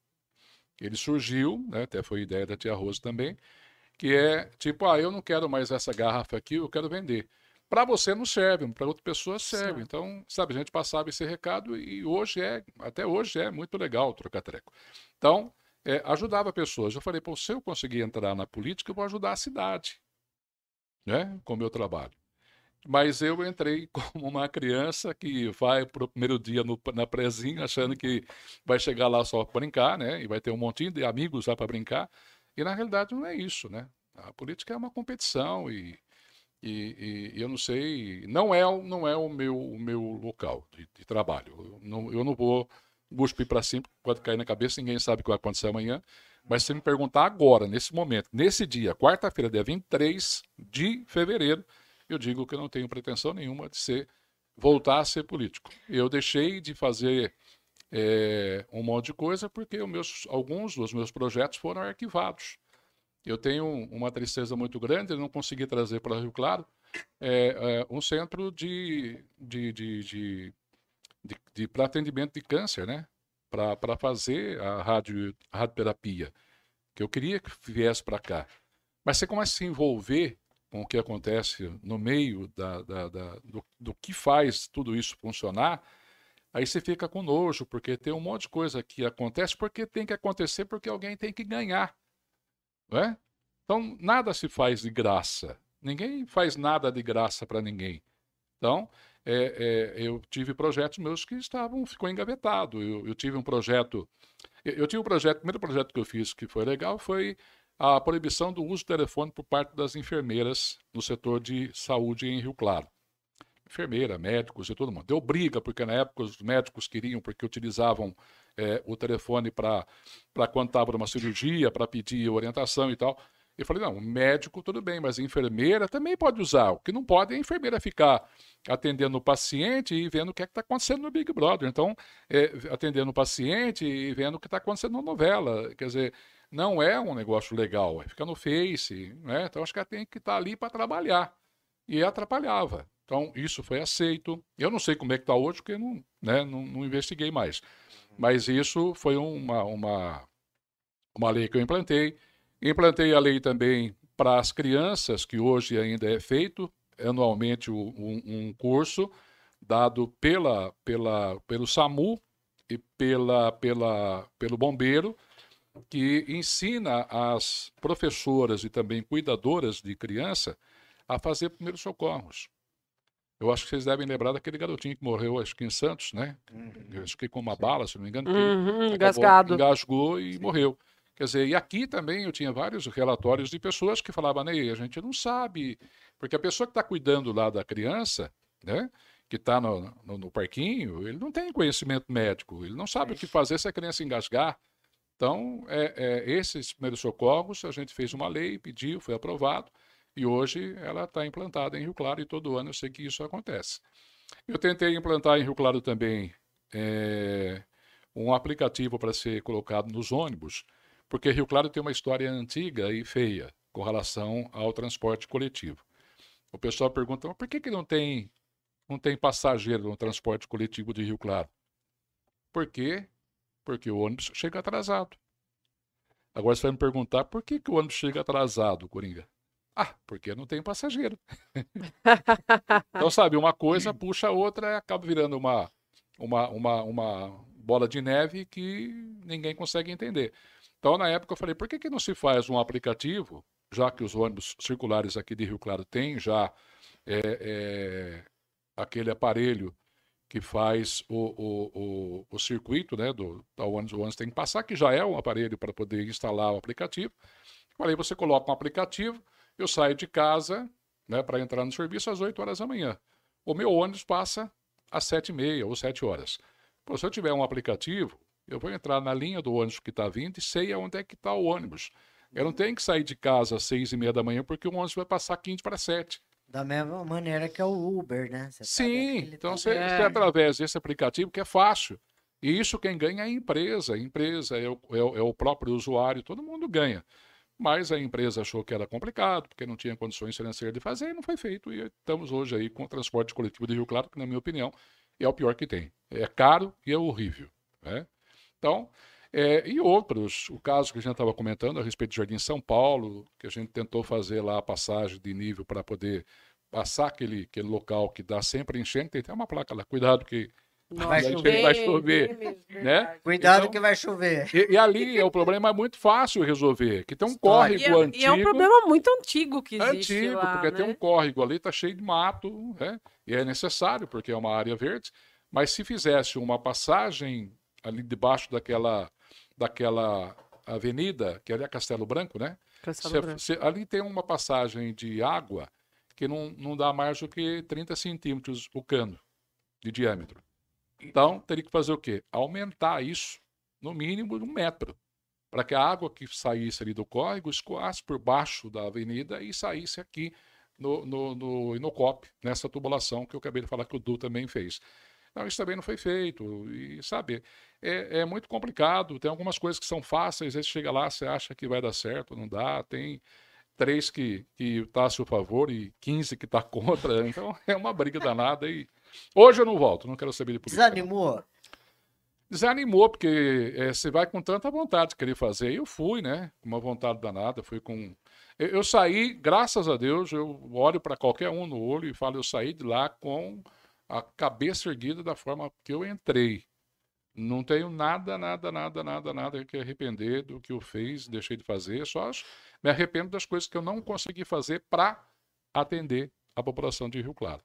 Ele surgiu, né, até foi ideia da Tia Rosa também, que é tipo, ah, eu não quero mais essa garrafa aqui, eu quero vender. Para você não serve, para outra pessoa serve. Sim. Então, sabe, a gente passava esse recado e hoje é, até hoje é muito legal trocar treco. Então, é, ajudava pessoas. Eu falei, pô, se eu conseguir entrar na política, eu vou ajudar a cidade, né, com o meu trabalho. Mas eu entrei como uma criança que vai para o primeiro dia no, na prezinha, achando que vai chegar lá só para brincar, né? E vai ter um montinho de amigos lá para brincar. E na realidade não é isso, né? A política é uma competição e e, e, eu não sei, não é, não é o meu, o meu local de, de trabalho. Eu não, eu não vou cuspir para cima, pode cair na cabeça, ninguém sabe o que vai acontecer amanhã. Mas se me perguntar agora, nesse momento, nesse dia, quarta-feira, dia 23 de fevereiro, eu digo que eu não tenho pretensão nenhuma de ser voltar a ser político. Eu deixei de fazer é, um monte de coisa porque meus, alguns dos meus projetos foram arquivados. Eu tenho uma tristeza muito grande de não conseguir trazer para Rio Claro é, é, um centro de, de, de, de, de, de para atendimento de câncer, né? Para fazer a radio, radioterapia, que eu queria que viesse para cá. Mas você começa a se envolver com o que acontece no meio da, da, da do, do, que faz tudo isso funcionar, aí você fica com nojo, porque tem um monte de coisa que acontece porque tem que acontecer, porque alguém tem que ganhar. É? Então, nada se faz de graça. Ninguém faz nada de graça para ninguém. Então, é, é, eu tive projetos meus que estavam, ficou engavetado. Eu, eu tive um projeto, eu, eu, tive um projeto, o primeiro projeto que eu fiz que foi legal foi a proibição do uso do telefone por parte das enfermeiras no setor de saúde em Rio Claro. Enfermeira, médicos e todo mundo. Deu briga, porque na época os médicos queriam, porque utilizavam é, o telefone para quando estava numa cirurgia, para pedir orientação e tal. Eu falei, não, médico tudo bem, mas enfermeira também pode usar. O que não pode é a enfermeira ficar atendendo o paciente e vendo o que é está acontecendo no Big Brother. Então, é, atendendo o paciente e vendo o que está acontecendo na novela. Quer dizer, não é um negócio legal, é ficar no Face. Né? Então, acho que ela tem que estar tá ali para trabalhar. E atrapalhava. Então, isso foi aceito. Eu não sei como é que está hoje, porque não, né, não, não investiguei mais. Mas isso foi uma, uma, uma lei que eu implantei. Implantei a lei também para as crianças, que hoje ainda é feito anualmente um, um curso dado pela, pela, pelo SAMU e pela, pela, pelo bombeiro que ensina as professoras e também cuidadoras de criança a fazer primeiros socorros. Eu acho que vocês devem lembrar daquele garotinho que morreu, acho que em Santos, né? Uhum. Acho que com uma bala, se não me engano. Uhum, engasgado. Engasgou e Sim. morreu. Quer dizer, e aqui também eu tinha vários relatórios de pessoas que falavam, Ney, a gente não sabe, porque a pessoa que está cuidando lá da criança, né? que está no, no, no, parquinho, ele não tem conhecimento médico, ele não sabe o que fazer se a criança engasgar. Então, é, é, esses primeiros socorros, a gente fez uma lei, pediu, foi aprovado, e hoje ela está implantada em Rio Claro, e todo ano eu sei que isso acontece. Eu tentei implantar em Rio Claro também é, um aplicativo para ser colocado nos ônibus, porque Rio Claro tem uma história antiga e feia com relação ao transporte coletivo. O pessoal pergunta, por que, que não tem não tem passageiro no transporte coletivo de Rio Claro. Por quê? Porque o ônibus chega atrasado. Agora você vai me perguntar por que, que o ônibus chega atrasado, Coringa? Ah, porque não tem passageiro. então, sabe, uma coisa puxa a outra e acaba virando uma, uma, uma, uma bola de neve que ninguém consegue entender. Então, na época, eu falei, por que, que não se faz um aplicativo, já que os ônibus circulares aqui de Rio Claro têm já é, é, aquele aparelho que faz o, o, o, o circuito né, do, da ônibus, o ônibus tem que passar, que já é um aparelho para poder instalar o aplicativo. Aí você coloca um aplicativo, eu saio de casa né, para entrar no serviço às 8 horas da manhã. O meu ônibus passa às 7 e meia ou 7 horas. Pô, se eu tiver um aplicativo, eu vou entrar na linha do ônibus que está vindo e sei aonde é que está o ônibus. Eu não tenho que sair de casa às 6 e meia da manhã porque o ônibus vai passar 15 para 7. Da mesma maneira que é o Uber, né? Você Sim, então você, é. através desse aplicativo que é fácil. E isso quem ganha é a empresa. A empresa é o, é, é o próprio usuário, todo mundo ganha. Mas a empresa achou que era complicado, porque não tinha condições financeiras de fazer, e não foi feito. E estamos hoje aí com o transporte coletivo de Rio Claro, que, na minha opinião, é o pior que tem. É caro e é horrível. Né? Então, é, e outros, o caso que a gente estava comentando a respeito do Jardim São Paulo, que a gente tentou fazer lá a passagem de nível para poder passar aquele, aquele local que dá sempre enchente, tem até uma placa lá, cuidado que vai chover, vai chover né? Cuidado então, que vai chover. E, e, ali é o problema é muito fácil resolver, que tem um córrego e é, antigo. E é um problema muito antigo que existe Antigo, lá, porque né? tem um córrego ali, tá cheio de mato, né? E é necessário, porque é uma área verde. Mas se fizesse uma passagem ali debaixo daquela daquela avenida, que ali é Castelo Branco, né? Castelo cê, Branco. Cê, ali tem uma passagem de água que não, não dá mais do que 30 centímetros o cano de diâmetro. Então, teria que fazer o quê? Aumentar isso no mínimo um metro, para que a água que saísse ali do córrego escoasse por baixo da avenida e saísse aqui no, no, no Inocop, nessa tubulação que eu acabei de falar que o Du também fez. Não, isso também não foi feito. E, sabe, é, é, muito complicado. Tem algumas coisas que são fáceis, aí você chega lá, você acha que vai dar certo, não dá. Tem três que está a seu favor e 15 que está contra. Então é uma briga danada. E hoje eu não volto, não quero saber de política. Desanimou? Desanimou, porque é, você vai com tanta vontade de querer fazer. E eu fui, né? Com uma vontade danada, fui com. Eu, eu saí, graças a Deus, eu olho para qualquer um no olho e falo, eu saí de lá com a cabeça erguida da forma que eu entrei. Não tenho nada, nada, nada, nada, nada que arrepender do que eu fiz, deixei de fazer. Só me arrependo das coisas que eu não consegui fazer para atender a população de Rio Claro.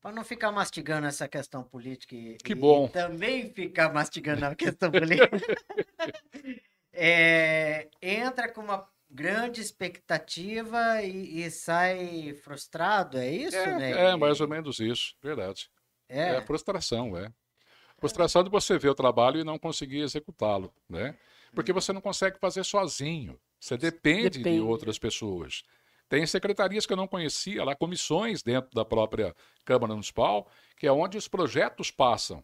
Para não ficar mastigando essa questão política e, que bom. E também ficar mastigando a questão política, é, entra com uma grande expectativa e, e, sai frustrado, é isso, é, né? É, mais ou menos isso, verdade. É, é frustração, é. Frustração de você ver o trabalho e não conseguir executá-lo, né? Porque você não consegue fazer sozinho. Você depende, depende, de outras pessoas. Tem secretarias que eu não conhecia, lá comissões dentro da própria Câmara Municipal, que é onde os projetos passam.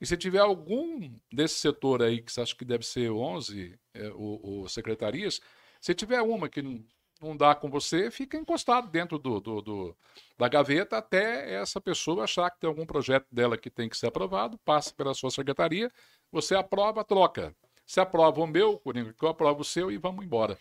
E se tiver algum desse setor aí, que você acha que deve ser 11 é, o, secretarias, se tiver uma que não dá com você, fica encostado dentro do, do, do, da gaveta até essa pessoa achar que tem algum projeto dela que tem que ser aprovado, passa pela sua secretaria, você aprova, troca. Se aprova o meu, Coringa, que eu aprovo o seu e vamos embora.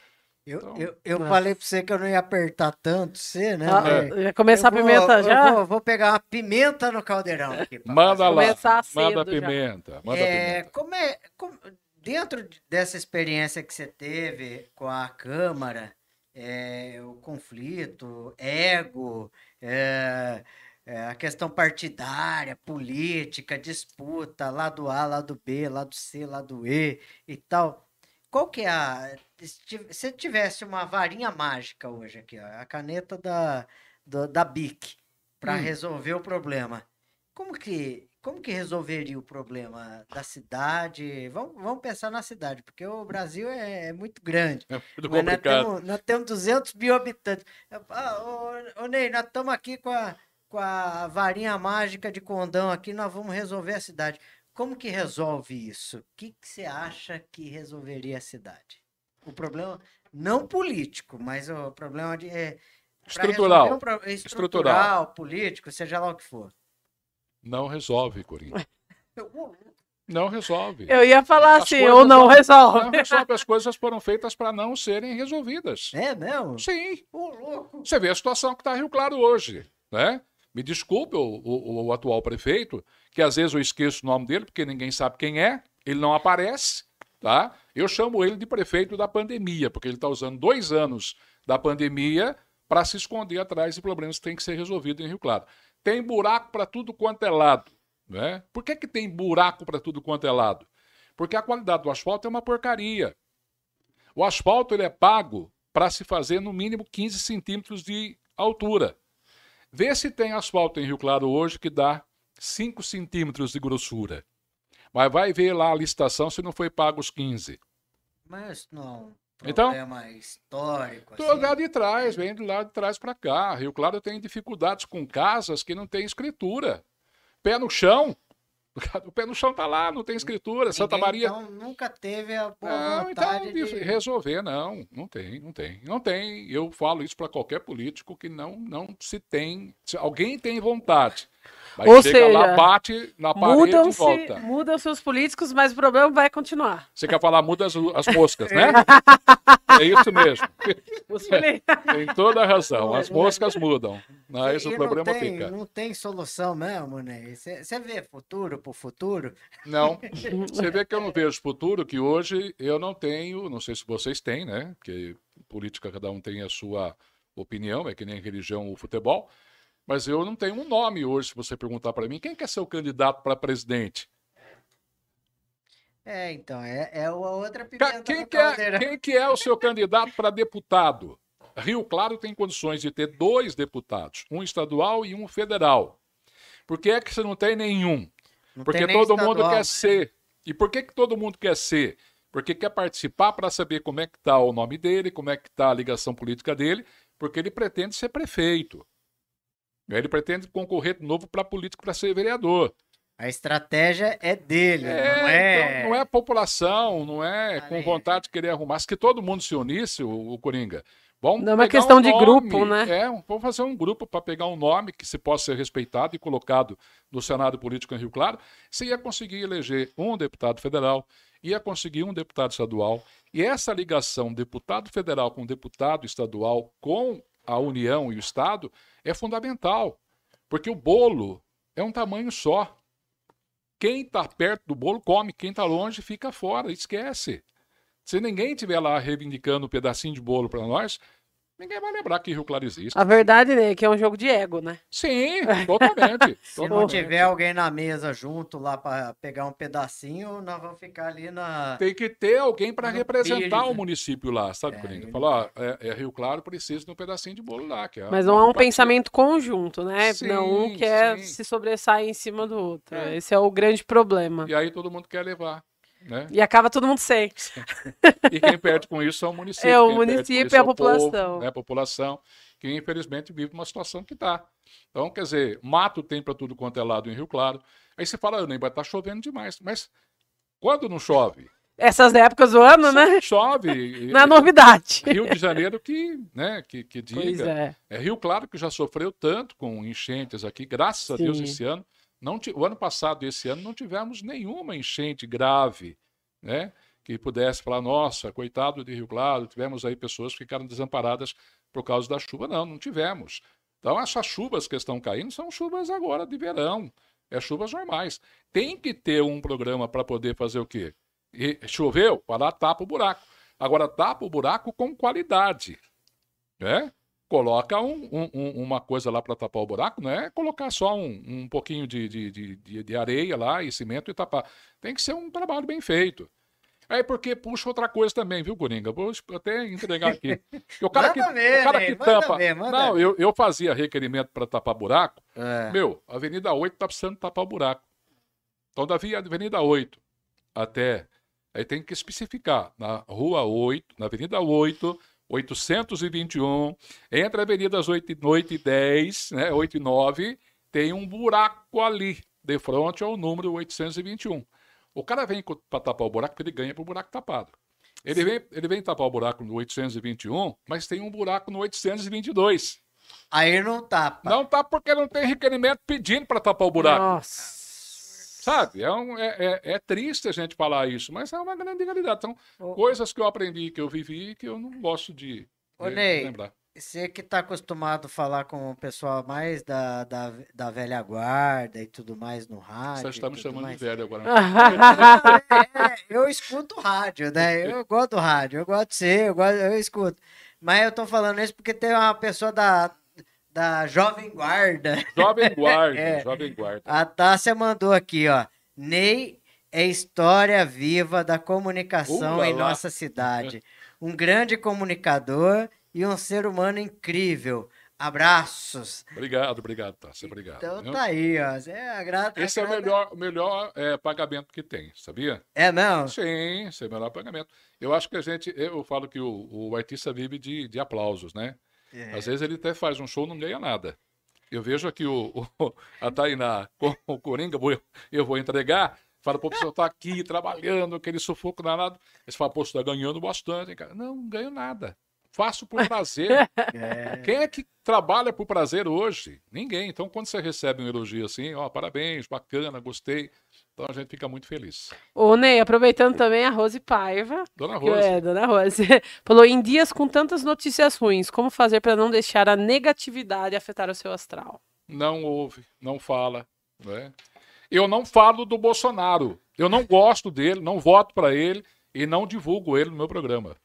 Eu, então, eu, eu falei para você que eu não ia apertar tanto você, né? Ah, ia começar a pimenta já? Eu vou, vou, pegar uma pimenta no caldeirão aqui. Manda lá, manda pimenta, manda é, pimenta. Como é, como, dentro dessa experiência que você teve com a Câmara, é, o conflito, ego, é, é, a questão partidária, política, disputa, lado A, lado B, lado C, lado E e tal. Qual que é a. Se tivesse uma varinha mágica hoje aqui, ó, a caneta da, do, da BIC, para hum. resolver o problema, como que, como que resolveria o problema da cidade? Vamos, vamos pensar na cidade, porque o Brasil é, é muito grande. É muito complicado. Nós temos, nós temos 200 mil habitantes. Ah, ô, ô Ney, nós estamos aqui com a com a varinha mágica de condão aqui, nós vamos resolver a cidade. Como que resolve isso? O que, que você acha que resolveria a cidade? O problema não político, mas o problema de é, estrutural. Um, estrutural, estrutural, político, seja lá o que for. Não resolve, Coringa. Não resolve. Eu ia falar as assim, ou não, resolve. Não resolve. As coisas foram feitas para não serem resolvidas. É mesmo? Sim. louco. Você vê a situação que está Rio Claro hoje, né? Me desculpe o, o, o, atual prefeito, que às vezes eu esqueço o nome dele, porque ninguém sabe quem é, ele não aparece, tá? Eu chamo ele de prefeito da pandemia, porque ele está usando dois anos da pandemia para se esconder atrás de problemas que têm que ser resolvidos em Rio Claro. Tem buraco para tudo quanto é lado. Né? Por que, que tem buraco para tudo quanto é lado? Porque a qualidade do asfalto é uma porcaria. O asfalto ele é pago para se fazer no mínimo 15 centímetros de altura. Vê se tem asfalto em Rio Claro hoje que dá 5 centímetros de grossura. Mas vai ver lá a licitação se não foi pago os 15. Mas não. Então, problema histórico. Assim. lá de trás, vem de lá de trás para cá. Rio Claro tem dificuldades com casas que não tem escritura. Pé no chão, o pé no chão tá lá, não tem escritura. Ninguém, Santa Maria. Então nunca teve a boa não, então, de... resolver, não. Não tem, não tem. Não tem. Eu falo isso para qualquer político que não, não se tem. Se alguém tem vontade. Mas Ou chega seja, lá, bate na parede e volta. Mudam-se os políticos, mas o problema vai continuar. Você quer falar muda as, as moscas, né? é isso mesmo. tem toda a razão. As moscas mudam. Mas e o problema não tem, fica. Não tem solução mesmo, né? Você vê futuro pro futuro? Não. Você vê que eu não vejo futuro, que hoje eu não tenho, não sei se vocês têm, né? Porque política cada um tem a sua opinião, é que nem religião ou futebol. Mas eu não tenho um nome hoje, se você perguntar para mim, quem quer ser o candidato para presidente? É, então, é, é outra pimenta quem que, é, quem que é o seu candidato para deputado? Rio Claro tem condições de ter dois deputados, um estadual e um federal. Por que é que você não tem nenhum? Não Porque tem todo mundo quer né? ser. E por que, que todo mundo quer ser? Porque quer participar para saber como é que está o nome dele, como é que está a ligação política dele, porque ele pretende ser prefeito. Ele pretende concorrer de novo para político para ser vereador. A estratégia é dele, é, não é. Então, não é a população, não é com vontade de querer arrumar. Se que todo mundo se unisse, o, o Coringa. Vamos não é uma questão um de grupo, né? É, vamos fazer um grupo para pegar um nome que se possa ser respeitado e colocado no Senado Político em Rio Claro. Você ia conseguir eleger um deputado federal, ia conseguir um deputado estadual. E essa ligação deputado federal com deputado estadual com a União e o Estado é fundamental, porque o bolo é um tamanho só. Quem está perto do bolo come, quem está longe fica fora, esquece. Se ninguém estiver lá reivindicando um pedacinho de bolo para nós, ninguém vai lembrar que Rio Claro existe. A verdade né, é que é um jogo de ego, né? Sim, totalmente. Se totalmente. não tiver alguém na mesa junto lá para pegar um pedacinho, nós vamos ficar ali na. Tem que ter alguém para representar Pires, o município lá, sabe, é, Coringa? Falar, é, é, Rio Claro, precisa de um pedacinho de bolo lá. Que é Mas não é um pensamento conjunto, né? Sim, não um quer sim. se sobressair em cima do outro. É. Esse é o grande problema. E aí todo mundo quer levar. Né? E acaba todo mundo sem. e quem perde com isso é o município. É o município e a é população. Povo, né? A população que infelizmente vive uma situação que está. Então, quer dizer, mato tem para tudo quanto é lado em Rio Claro. Aí você fala, nem vai estar tá chovendo demais. Mas quando não chove? Essas épocas do ano, né? Chove. Não é novidade. Rio de Janeiro que, né, que, que diga. É. é. Rio Claro que já sofreu tanto com enchentes aqui, graças Sim. a Deus esse ano. Não, o ano passado e esse ano não tivemos nenhuma enchente grave, né? Que pudesse falar, nossa, coitado de Rio Claro, tivemos aí pessoas que ficaram desamparadas por causa da chuva. Não, não tivemos. Então, essas chuvas que estão caindo são chuvas agora de verão. É chuvas normais. Tem que ter um programa para poder fazer o quê? E choveu, vai lá, tapa o buraco. Agora, tapa o buraco com qualidade. Né? Coloca um, um, uma coisa lá para tapar o buraco, não é colocar só um, um pouquinho de, de, de, de areia lá e cimento e tapar. Tem que ser um trabalho bem feito. Aí porque puxa outra coisa também, viu, Coringa? Vou até entregar aqui. O cara que, ver, o cara que tampa. Ver, não, eu, eu fazia requerimento para tapar buraco. É. Meu, a Avenida 8 tá precisando tapar o buraco. Então, da Avenida 8 até. Aí tem que especificar. Na Rua 8, na Avenida 8, 821, entre a Avenida 8, 8 e 10, né, 8 e 9, tem um buraco ali, de frente ao número 821. O cara vem para tapar o buraco porque ele ganha para o buraco tapado. Ele vem, ele vem tapar o buraco no 821, mas tem um buraco no 822. Aí não tapa. Não tapa porque não tem requerimento pedindo para tapar o buraco. Nossa. Sabe? É, um, é, é, é, triste a gente falar isso, mas é uma grande realidade. Então, coisas que eu aprendi, que eu vivi, que eu não gosto de, Ô, de, Ney, lembrar. Você que está acostumado a falar com o pessoal mais da, da, da velha guarda e tudo mais no rádio. Você está me chamando mais. de velho agora. é, eu escuto rádio, né? Eu gosto do rádio, eu gosto de ser, eu, gosto, eu escuto. Mas eu estou falando isso porque tem uma pessoa da, da Jovem Guarda. Jovem Guarda, é. Jovem Guarda. A Tássia mandou aqui, ó. Ney é história viva da comunicação em nossa cidade. Um grande comunicador e um ser humano incrível. Abraços. Obrigado, obrigado, Tássia. Obrigado. Então tá aí, ó. É agrada, esse é o melhor, melhor é, pagamento que tem, sabia? É não? Sim, esse é o melhor pagamento. Eu acho que a gente, eu falo que o, o artista vive de, de aplausos, né? É. Às vezes ele até faz um show não ganha nada. Eu vejo aqui o, o a Tainá com o Coringa, eu vou entregar, fala, pô, você tá aqui trabalhando, aquele sufoco danado. Você fala, pô, você tá ganhando bastante, cara. Não, não ganho nada. Faço por prazer. É. Quem é que trabalha por prazer hoje? Ninguém. Então, quando você recebe um elogio assim, ó, parabéns, bacana, gostei. Então a gente fica muito feliz. Ô, Ney, aproveitando também a Rose Paiva. Dona Rose. É, Dona Rose. Falou: em dias com tantas notícias ruins, como fazer para não deixar a negatividade afetar o seu astral? Não ouve, não fala. Né? Eu não falo do Bolsonaro. Eu não gosto dele, não voto para ele e não divulgo ele no meu programa.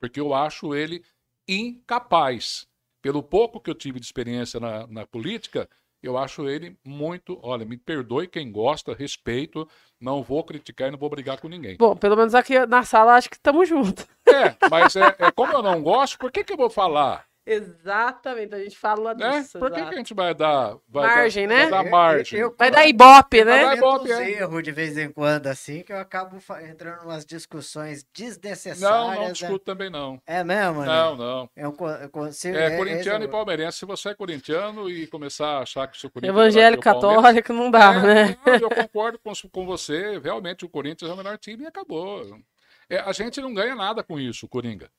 Porque eu acho ele incapaz. Pelo pouco que eu tive de experiência na, na política, eu acho ele muito. Olha, me perdoe quem gosta, respeito, não vou criticar e não vou brigar com ninguém. Bom, pelo menos aqui na sala acho que estamos juntos. É, mas é, é, como eu não gosto, por que, que eu vou falar? Exatamente, a gente fala né? disso. Por que, que, a gente vai dar vai margem, dar, né? Vai dar margem. Eu, eu, vai dar ibope, né? Vai dar ibope, é. erro de vez em quando, assim, que eu acabo entrando em umas discussões desnecessárias. Não, não discuto também, não. É mesmo, né? Não, não. Eu, eu, se, é, é corintiano e palmeirense. Se você é corintiano e começar a achar que o seu Corinthians... Evangélico católico não dá, é, né? Não, eu concordo com, com você. Realmente, o Corinthians é o melhor time e acabou. É, a gente não ganha nada com isso, Coringa.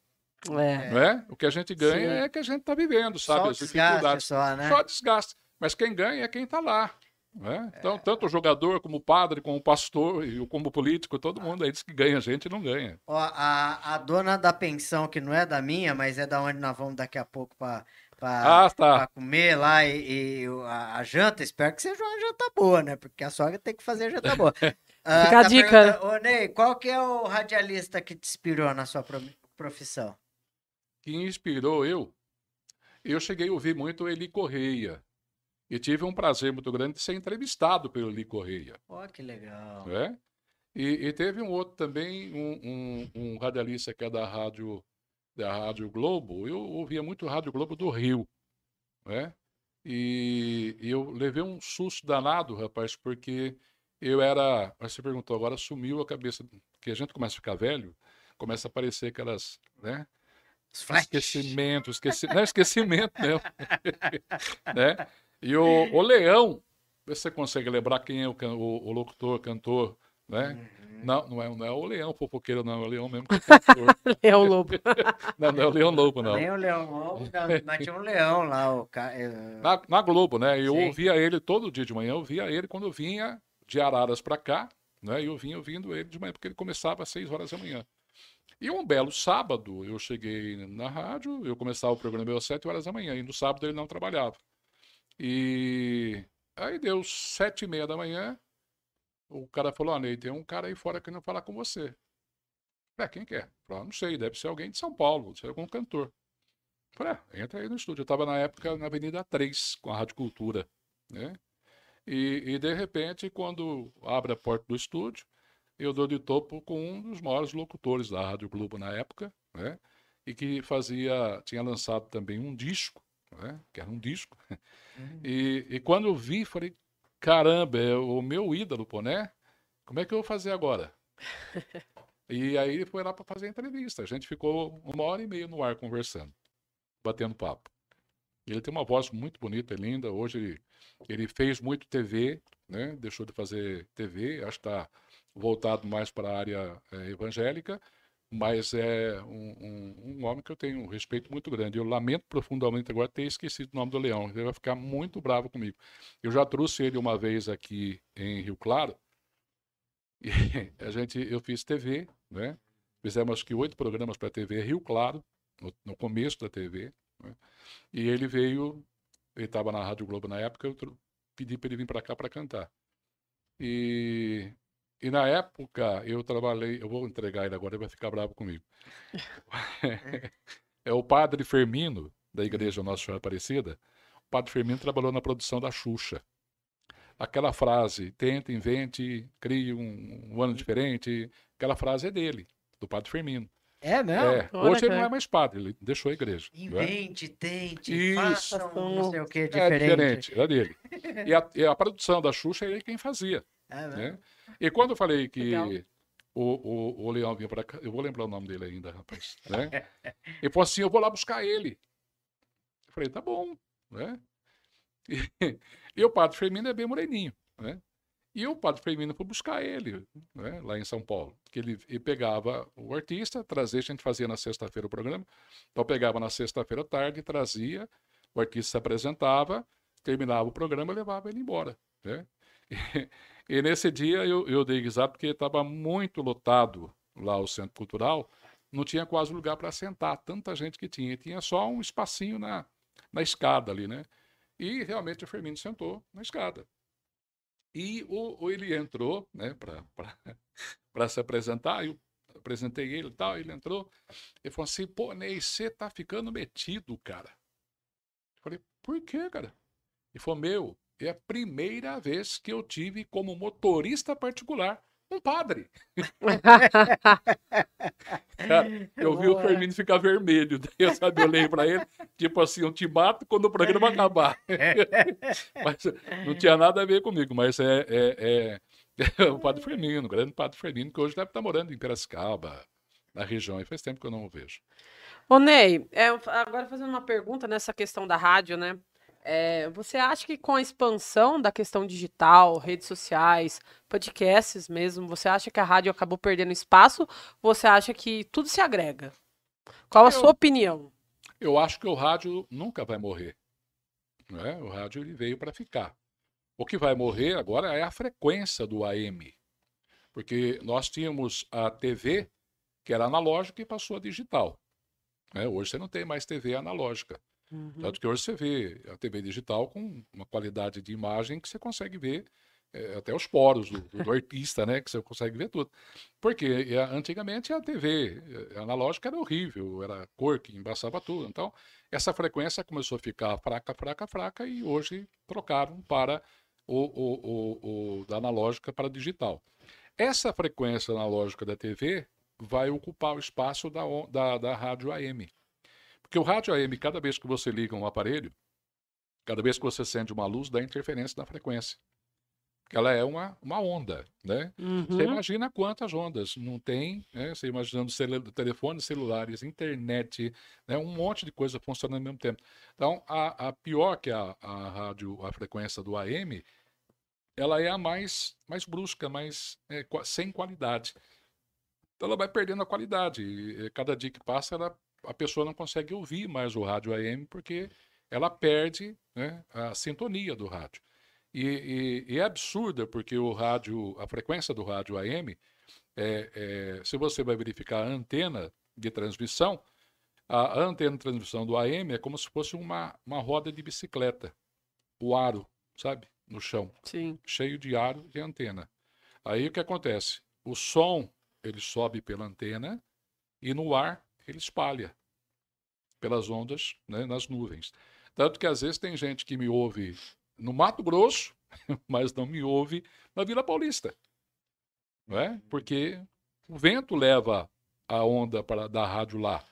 É. Né? O que a gente ganha Sim. é que a gente está vivendo, sabe? Só As dificuldades. Só, né? só desgaste. Mas quem ganha é quem está lá. Né? Então, é. tanto o jogador, como o padre, como o pastor, e como o político, todo mundo aí diz que ganha, a gente não ganha. Ó, a, a dona da pensão, que não é da minha, mas é da onde nós vamos daqui a pouco para ah, tá. comer lá e, e a, a, janta, espero que seja uma janta boa, né? Porque a sogra tem que fazer a janta boa. Ah, Fica a tá dica. Ô, Ney, qual que é o radialista que te inspirou na sua profissão? Que inspirou eu, eu cheguei a ouvir muito Eli Correia. E tive um prazer muito grande de ser entrevistado pelo Eli Correia. Ó, oh, que legal. É? E, e, teve um outro também, um, um, um, radialista que é da Rádio, da Rádio Globo. Eu ouvia muito Rádio Globo do Rio. Né? E, e eu levei um susto danado, rapaz, porque eu era. Você perguntou agora, sumiu a cabeça. Que a gente começa a ficar velho, começa a aparecer aquelas. Né? Esquecimento, esqueci... não é esquecimento mesmo. né? E o, o Leão, você consegue lembrar quem é o, o, o locutor, cantor, né? Uhum. Não, não é, não é o Leão fofoqueiro, não, é o Leão mesmo que é cantor. Leão Lobo. não, não é o Leão Lobo, não. Nem o Leão Lobo, não, mas tinha um leão lá. O ca... na, na Globo, né? Eu Sim. ouvia ele todo dia de manhã, eu ouvia ele quando eu vinha de Araras para cá, né? E eu vinha ouvindo ele de manhã, porque ele começava às 6 horas da manhã. E um belo sábado, eu cheguei na rádio, eu começava o programa às 7 horas da manhã, e no sábado ele não trabalhava. E aí deu sete e meia da manhã, o cara falou, ah, Ney, tem um cara aí fora que não falar com você. Falei, ah, quem que é? Falei, ah, não sei, deve ser alguém de São Paulo, deve ser algum cantor. Falei, ah, entra aí no estúdio. Eu estava na época na Avenida 3, com a Rádio Cultura, né? E, e, de repente, quando abre a porta do estúdio, eu dou de topo com um dos maiores locutores da Rádio Globo na época, né? E que fazia, tinha lançado também um disco, né? Que era um disco. Uhum. E, e quando eu vi, falei, caramba, é o meu ídolo, pô, né? Como é que eu vou fazer agora? e aí ele foi lá para fazer a entrevista. A gente ficou uma hora e meia no ar conversando, batendo papo. Ele tem uma voz muito bonita e linda. Hoje ele, ele fez muito TV, né? Deixou de fazer TV, acho que está voltado mais para a área é, evangélica, mas é um, um, um, homem que eu tenho um respeito muito grande. Eu lamento profundamente agora ter esquecido o nome do Leão. Ele vai ficar muito bravo comigo. Eu já trouxe ele uma vez aqui em Rio Claro. E a gente, eu fiz TV, né? Fizemos acho que oito programas para a TV Rio Claro, no, no começo da TV. Né? E ele veio, ele estava na Rádio Globo na época, eu pedi para ele vir para cá para cantar. E, e na época eu trabalhei, eu vou entregar ele agora, ele vai ficar bravo comigo. é o padre Fermino, da Igreja Nossa Senhora Aparecida. O padre Fermino trabalhou na produção da Xuxa. Aquela frase, tenta, invente, crie um, um ano diferente, aquela frase é dele, do padre Firmino. É mesmo? É. Hoje ele não é mais padre, ele deixou a igreja. É? Invente, é? tente, Isso. faça um não sei o que diferente. É diferente, era dele. e, a, e a produção da Xuxa é ele quem fazia. É né? E quando eu falei que o, o, o Leão vinha para cá, eu vou lembrar o nome dele ainda, rapaz. Né? ele falou assim: eu vou lá buscar ele. Eu falei, tá bom. Né? E, e o padre Firmino é bem moreninho. Né? E o padre Firmino foi buscar ele, né, lá em São Paulo. Que ele, ele, pegava o artista, trazia, a gente fazia na sexta-feira o programa, então pegava na sexta-feira à tarde, trazia, o artista se apresentava, terminava o programa e levava ele embora. Né? E, e nesse dia eu, eu dei risada porque estava muito lotado lá o Centro Cultural, não tinha quase lugar para sentar, tanta gente que tinha, tinha só um espacinho na, na escada ali, né? E realmente o Firmino sentou na escada. E o, o ele entrou, né, para se apresentar, eu apresentei ele e tal, ele entrou, ele falou assim, pô, Ney, você tá ficando metido, cara. Eu falei, por quê, cara? Ele falou, meu, é a primeira vez que eu tive como motorista particular um padre. Cara, eu vi o Firmino ficar vermelho. Daí eu, sabe, eu olhei pra ele, tipo assim, eu te mato quando o programa acabar. mas não tinha nada a ver comigo, mas é, é, é, é o Padre Firmino, o grande Padre Firmino, que hoje deve estar morando em Piracicaba, na região, e faz tempo que eu não o vejo. Ô Ney, é, agora fazendo uma pergunta nessa questão da rádio, né? É, você acha que com a expansão da questão digital, redes sociais, podcasts mesmo, você acha que a rádio acabou perdendo espaço? Você acha que tudo se agrega? Qual a eu, sua opinião? Eu acho que o rádio nunca vai morrer. Né? O rádio ele veio para ficar. O que vai morrer agora é a frequência do AM. Porque nós tínhamos a TV, que era analógica, e passou a digital. Né? Hoje você não tem mais TV analógica. Uhum. Tanto que hoje você vê a TV digital com uma qualidade de imagem que você consegue ver é, até os poros do, do, artista, né? Que você consegue ver tudo. Porque antigamente a TV eh, analógica era horrível, era cor que embaçava tudo. Então, essa frequência começou a ficar fraca, fraca, fraca e hoje trocaram para o, o, o, o da analógica para digital. Essa frequência analógica da TV vai ocupar o espaço da, da, da rádio AM. Porque o rádio AM, cada vez que você liga um aparelho, cada vez que você acende uma luz, dá interferência na frequência. Ela é uma, uma onda, né? Uhum. Você imagina quantas ondas não tem, né? Você imaginando cel telefones celulares, internet, né? um monte de coisa funcionando ao mesmo tempo. Então, a, a pior que a, a rádio, a frequência do AM, ela é a mais, mais brusca, mais é, sem qualidade. Então ela vai perdendo a qualidade. E cada dia que passa, ela a pessoa não consegue ouvir mais o rádio AM porque ela perde né, a sintonia do rádio. E, e, e, é absurda porque o rádio, a frequência do rádio AM, é, é, se você vai verificar a antena de transmissão, a, antena de transmissão do AM é como se fosse uma, uma roda de bicicleta, o aro, sabe, no chão, Sim. cheio de aro e antena. Aí o que acontece? O som ele sobe pela antena, e no ar ele espalha pelas ondas, né, nas nuvens. Tanto que às vezes tem gente que me ouve no Mato Grosso, mas não me ouve na Vila Paulista. Não é? Porque o vento leva a onda para da rádio lá.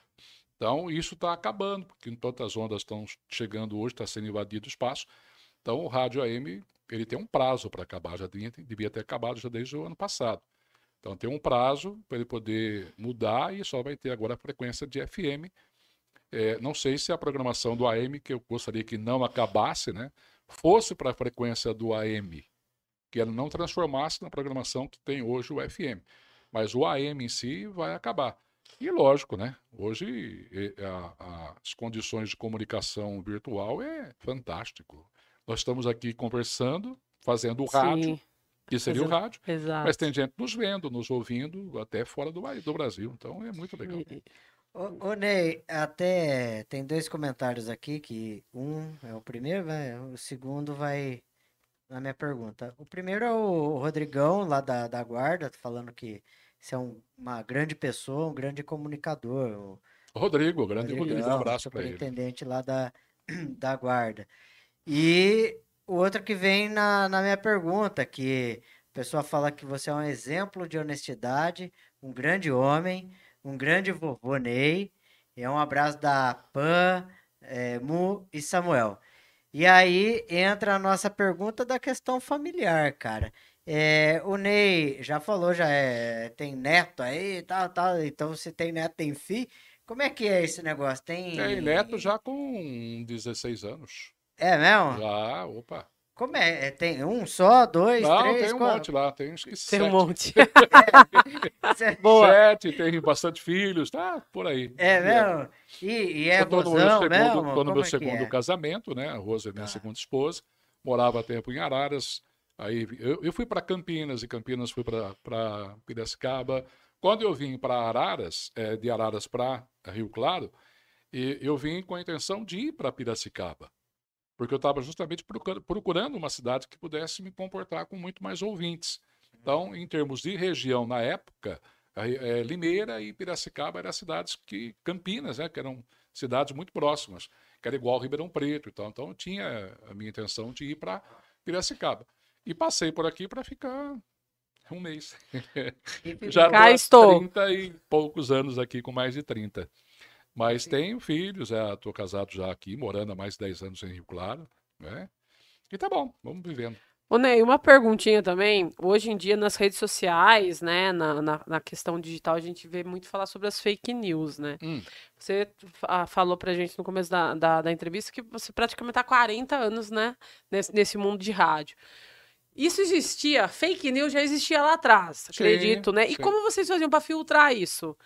Então, isso está acabando, porque enquanto as ondas estão chegando hoje, está sendo invadido o espaço. Então, o rádio AM ele tem um prazo para acabar, já devia, devia ter acabado já desde o ano passado. Então, tem um prazo para ele poder mudar e só vai ter agora a frequência de FM. É, não sei se a programação do AM, que eu gostaria que não acabasse, né, fosse para a frequência do AM, que ela não transformasse na programação que tem hoje o FM. Mas o AM em si vai acabar. E lógico, né? Hoje a, a, as condições de comunicação virtual é fantástico. Nós estamos aqui conversando, fazendo o rádio, que seria Exato. o rádio, Exato. mas tem gente nos vendo, nos ouvindo, até fora do, do Brasil. Então é muito legal. Ô, Ney, até tem dois comentários aqui, que um é o primeiro, né? o segundo vai na minha pergunta. O primeiro é o Rodrigão, lá da, da Guarda, falando que você é um, uma grande pessoa, um grande comunicador. O Rodrigo, o grande Rodrigo, um abraço para ele. Intendente lá da, da Guarda. E o outro que vem na, na minha pergunta, que a pessoa fala que você é um exemplo de honestidade, um grande homem, um grande vovô Ney. É um abraço da Pan, é, Mu e Samuel. E aí entra a nossa pergunta da questão familiar, cara. É, o Ney já falou, já é, tem neto aí, tal, tal. Então, se tem neto, tem filho. Como é que é esse negócio? Tem, tem neto já com 16 anos. É mesmo? Já, opa. Como é? é? Tem um só, dois, Não, três? tem um qual? monte lá. Tem, tem sete. um monte. é. Boa. Sete, tem bastante filhos, tá por aí. É mesmo? E, e é tô no meu segundo, mesmo? Tô no meu é segundo é? casamento, né? A Rosa é minha ah. segunda esposa. Morava tempo em Araras. Aí eu, eu fui para Campinas e Campinas fui para Piracicaba. Quando eu vim para Araras, é, de Araras para Rio Claro, eu vim com a intenção de ir para Piracicaba porque eu estava justamente procurando uma cidade que pudesse me comportar com muito mais ouvintes. Então, em termos de região na época, é, Limeira e Piracicaba eram cidades que Campinas, né, que eram cidades muito próximas, que era igual Ribeirão Preto e tal. Então, eu tinha a minha intenção de ir para Piracicaba. E passei por aqui para ficar um mês. Já estou. 30 e poucos anos aqui, com mais de 30. Mas tenho filhos, estou é, casado já aqui, morando há mais de 10 anos em Rio Claro, né? E tá bom, vamos vivendo. Ô Ney, uma perguntinha também. Hoje em dia, nas redes sociais, né, na, na, na, questão digital, a gente vê muito falar sobre as fake news, né? Hum. Você a, falou pra gente no começo da, da, da, entrevista que você praticamente tá há 40 anos, né, nesse, nesse mundo de rádio. Isso existia, fake news já existia lá atrás, sim, acredito, né? E sim. como vocês faziam para filtrar isso?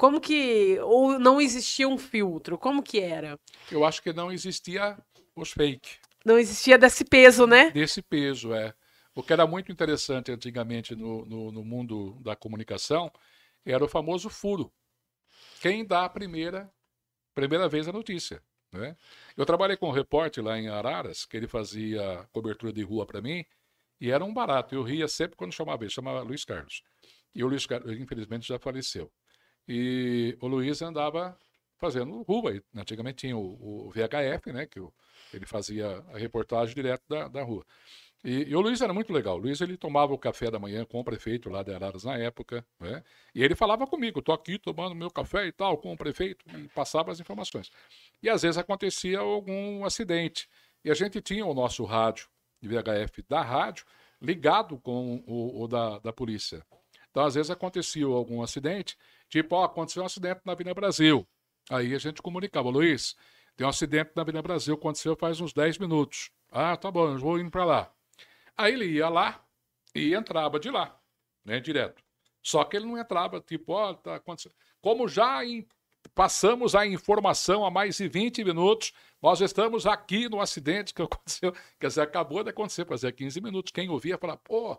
Como que. Ou não existia um filtro? Como que era? Eu acho que não existia os fake. Não existia desse peso, né? Desse peso, é. O que era muito interessante antigamente no, no, no mundo da comunicação era o famoso furo. Quem dá a primeira, primeira vez a notícia. Né? Eu trabalhei com um repórter lá em Araras, que ele fazia cobertura de rua para mim, e era um barato. Eu ria sempre quando chamava ele, chamava Luiz Carlos. E o Luiz Carlos, infelizmente, já faleceu. E o Luiz andava fazendo rua. Antigamente tinha o, o VHF, né? Que o, ele fazia a reportagem direto da, da rua. E, e, o Luiz era muito legal. O Luiz ele tomava o café da manhã com o prefeito lá de Araras na época, né? E ele falava comigo, tô aqui tomando meu café e tal com o prefeito e passava as informações. E às vezes acontecia algum acidente. E a gente tinha o nosso rádio de VHF da rádio ligado com o, o da, da polícia. Então às vezes acontecia algum acidente Tipo, ó, aconteceu um acidente na Avenida Brasil. Aí a gente comunicava, Luiz, tem um acidente na Avenida Brasil, aconteceu faz uns 10 minutos. Ah, tá bom, eu vou indo para lá. Aí ele ia lá e entrava de lá, né, direto. Só que ele não entrava, tipo, ó, tá acontecendo. Como já em, passamos a informação há mais de 20 minutos, nós estamos aqui no acidente que aconteceu. Quer dizer, acabou de acontecer, fazia 15 minutos. Quem ouvia falar, pô,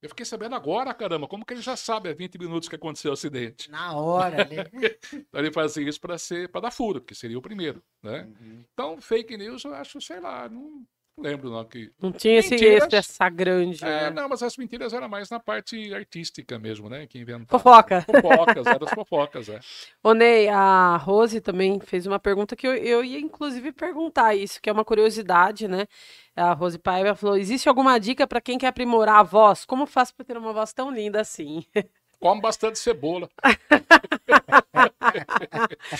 eu fiquei sabendo agora, caramba, como que ele já sabe há 20 minutos que aconteceu o acidente? Na hora, né? então ele fazia isso para ser para dar furo, que seria o primeiro, né? Uhum. Então, fake news eu acho, sei lá, não, lembro não que. Não tinha esse Mentiras. expressar grande. É, né? não, mas as mentiras eram mais na parte artística mesmo, né? Que inventava. Fofoca. Fofocas, eram as fofocas, é. Ô, Ney, a Rose também fez uma pergunta que eu, eu ia inclusive perguntar isso, que é uma curiosidade, né? A Rose Paiva falou: existe alguma dica para quem quer aprimorar a voz? Como faço para ter uma voz tão linda assim? Come bastante cebola.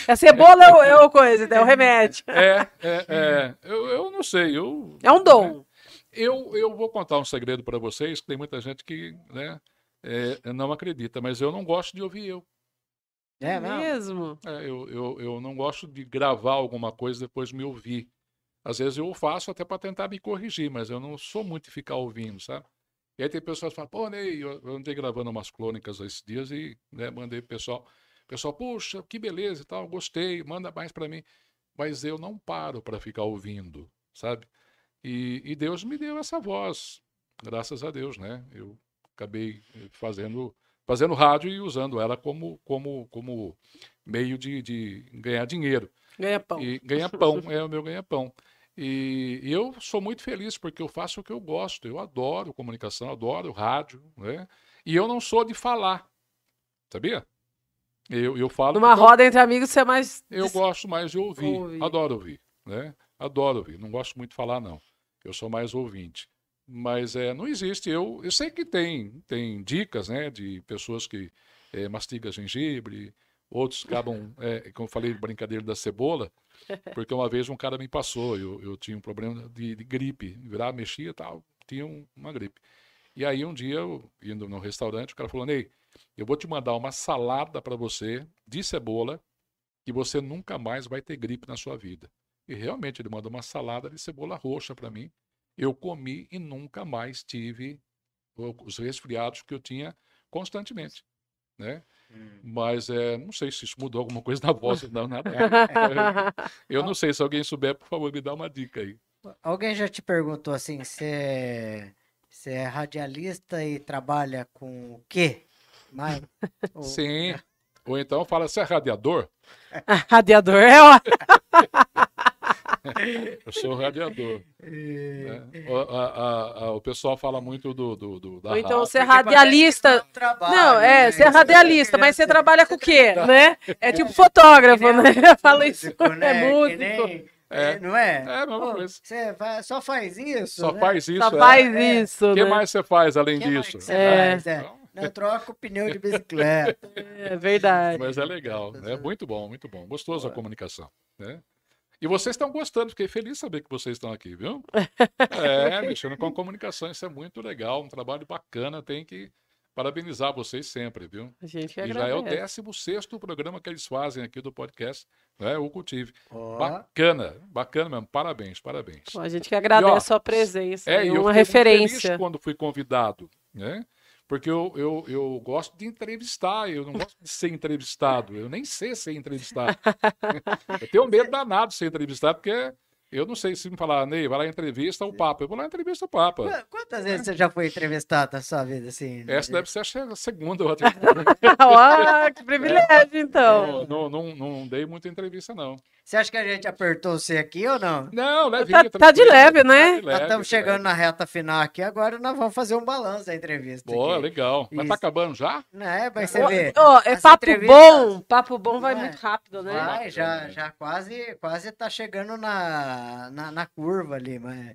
A cebola é o, é o coisa, é o remédio. É, é, é. Eu, eu não sei. Eu, É um dom. Eu, eu vou contar um segredo para vocês, que tem muita gente que né, é, não acredita, mas eu não gosto de ouvir eu. É, não. mesmo. É, eu, eu, eu não gosto de gravar alguma coisa e depois me ouvir. Às vezes eu faço até para tentar me corrigir, mas eu não sou muito de ficar ouvindo, sabe? E aí tem pessoas que falam, pô, Ney, eu, andei gravando umas crônicas esses dias e né, mandei pro pessoal. Pessoal, puxa, que beleza e tal, gostei, manda mais para mim. Mas eu não paro para ficar ouvindo, sabe? E, e Deus me deu essa voz, graças a Deus, né? Eu acabei eh, fazendo, fazendo rádio e usando ela como, como, como meio de, de ganhar dinheiro. Ganha pão. E ganhar pão, é o meu ganha-pão. E, e eu sou muito feliz porque eu faço o que eu gosto. Eu adoro comunicação, adoro rádio, né? E eu não sou de falar, sabia? Eu, eu falo. Numa eu- roda entre amigos, você é mais. eu gosto mais de ouvir. Ouvir. Adoro ouvir, né? Adoro ouvir. Não gosto muito de falar, não. Eu sou mais ouvinte. Mas é, não existe. Eu, eu sei que tem, tem dicas, né? De pessoas que é, mastigam gengibre, outros acabam, é, como eu falei, brincadeira da cebola, porque uma vez um cara me passou, eu, eu tinha um problema de, de gripe, virar, mexia e tal, tinha um- uma gripe. E aí um dia, eu, indo no restaurante, o cara falou, Ney, eu vou te mandar uma salada para você de cebola que você nunca mais vai ter gripe na sua vida. E realmente ele mandou uma salada de cebola roxa para mim. Eu comi e nunca mais tive os resfriados que eu tinha constantemente, né? Hum. Mas é, não sei se isso mudou alguma coisa na voz, não, nada. Eu não sei, se alguém souber, por favor, me dá uma dica aí. Alguém já te perguntou assim, você você é radialista e trabalha com o quê? Mas, o- Sim. Ou então fala, você é radiador? Radiador é ó. Eu sou radiador. né? O, a- a- a- o pessoal fala muito do, do, do- da Ou então você é radialista. que é trabalho, Não, é, né? você é radialista, mas você trabalha com o quê, né? É tipo fotógrafo, Que né? Fala isso, músico, né? é Que músico. É. é, não é? É a mesma Pô, coisa. Você vai- só faz isso? Só né? faz isso. Só é. faz É. isso, O que né? mais você faz além Que mais disso? que É. faz? É. Então, Não, troca o pneu de bicicleta. É verdade. Mas é legal, é muito bom, muito bom. Gostoso a comunicação, né? E vocês estão gostando, fiquei feliz de saber que vocês estão aqui, viu? É, mexendo com a comunicação, isso é muito legal, um trabalho bacana, tem que parabenizar vocês sempre, viu? A gente que E já é o agradece. 16 programa que eles fazem aqui do podcast, né? O Cultive. Ó, Bacana, bacana mesmo, parabéns, parabéns. Bom, A gente que agradece E, ó, a sua presença. É, eu uma fiquei muito referência. feliz quando fui convidado, né? Porque eu, eu, eu gosto de entrevistar, eu não gosto de ser entrevistado, eu nem sei ser entrevistado. eu tenho medo danado de ser entrevistado, porque eu não sei se me falar, Ney, vai lá entrevista o Papa. Eu vou lá entrevista o Papa. qu- Quantas vezes você já foi entrevistado na sua vida, assim? Essa deve ser a segunda. Eu acho. Ó, que privilégio, então. não, não, não, não dei muita entrevista, não. Você acha que a gente apertou você aqui ou não? Não, levinho. Tá- tá de leve, né? Tá Nós leve, estamos chegando na reta final aqui, agora nós vamos fazer um balanço da entrevista. Boa, aqui. legal. Mas tá acabando já? Né? Vai você Ó, ver. ó, é papo entrevistas- bom. Papo bom vai Vai. muito rápido, né? Vai, já, Bacana. já quase, quase tá chegando na, na, na curva ali, mas...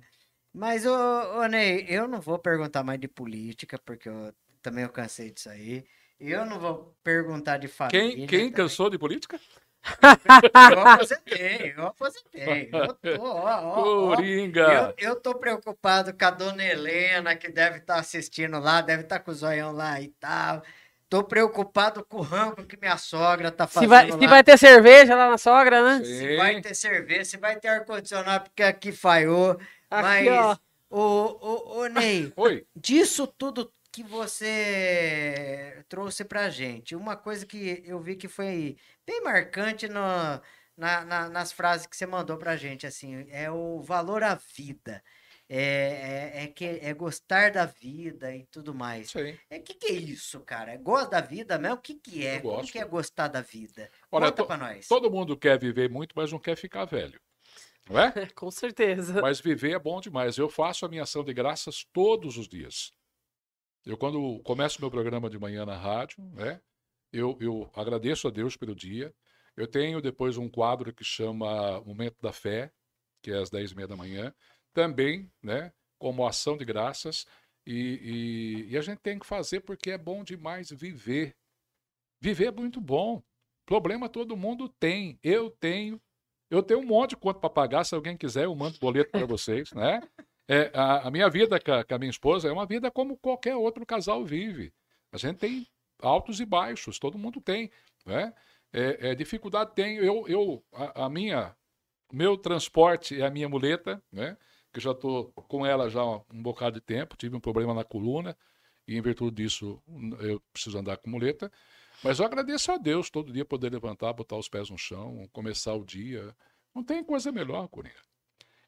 Mas, ô, ô Ney, eu não vou perguntar mais de política, porque eu também eu cansei disso aí. Eu não vou perguntar de família. Quem, quem também. cansou de política? Eu aposentei, eu aposentei. Eu tô, ó, ó, ó. Coringa. Eu, eu tô preocupado com a dona Helena, que deve estar assistindo lá, deve estar com o zoião lá e tal. Tô preocupado com o rango que minha sogra tá Se fazendo vai, lá. se vai ter cerveja lá na sogra, né? Se Sim. vai ter cerveja, se vai ter ar-condicionado, porque aqui falhou. Aqui, Mas, ó. ô, ô, ô, Ney, Oi. disso tudo que você trouxe pra gente, uma coisa que eu vi que foi bem marcante no, na- na- nas frases que você mandou pra gente, assim, é o valor à vida. É, é, é que é gostar da vida e tudo mais. Sim. É que que é isso, cara? É gosto da vida mesmo? O que que é? Gosto. que é gostar da vida? Olha, Conta pra nós. Todo mundo quer viver muito, mas não quer ficar velho. Não é? Com certeza. Mas viver é bom demais. Eu faço a minha ação de graças todos os dias. Eu, quando começo meu programa de manhã na rádio, né, eu, eu agradeço a Deus pelo dia. Eu tenho depois um quadro que chama Momento da Fé, que é às 10 e meia da manhã, também, né, como ação de graças. E, e, e, a gente tem que fazer porque é bom demais viver. Viver é muito bom. Problema todo mundo tem. Eu tenho. Eu tenho um monte de conta para pagar. Se alguém quiser, eu mando boleto para vocês, né? É, a, a, minha vida com a, com a, minha esposa é uma vida como qualquer outro casal vive. A gente tem altos e baixos, todo mundo tem, né? É, é, dificuldade tem. Eu, eu a, a minha, meu transporte é a minha muleta, né? Que já estou com ela já um bocado de tempo. Tive um problema na coluna e em virtude disso eu preciso andar com muleta. Mas eu agradeço a Deus todo dia poder levantar, botar os pés no chão, começar o dia. Não tem coisa melhor, Coringa.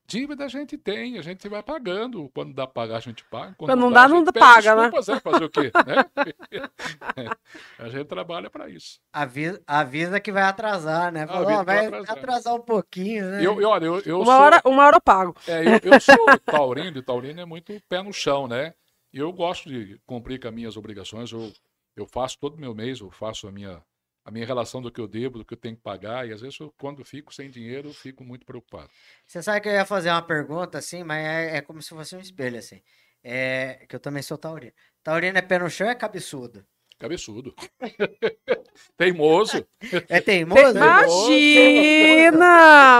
Dívida a gente tem, a gente vai pagando. Quando dá pra pagar, a gente paga. Quando, Quando não dá, não paga, né? É, fazer o quê? Né? a gente trabalha para isso. Avisa, avisa que vai atrasar, né? Falou, vai atrasar. atrasar. um pouquinho, né? Eu, eu, olha, eu, eu uma, sou... hora, uma hora eu pago. É, eu, eu sou taurino, e taurino é muito pé no chão, né? E eu gosto de cumprir com as minhas obrigações. Eu eu faço todo meu mês, eu faço a minha, a minha relação do que eu devo, do que eu tenho que pagar, e às vezes eu, quando fico sem dinheiro, eu fico muito preocupado. Você sabe que eu ia fazer uma pergunta assim, mas é, é como se fosse um espelho, assim. É, que eu também sou taurino. Taurino é pé no chão é cabeçudo? Cabeçudo. teimoso. É teimoso? Imagina!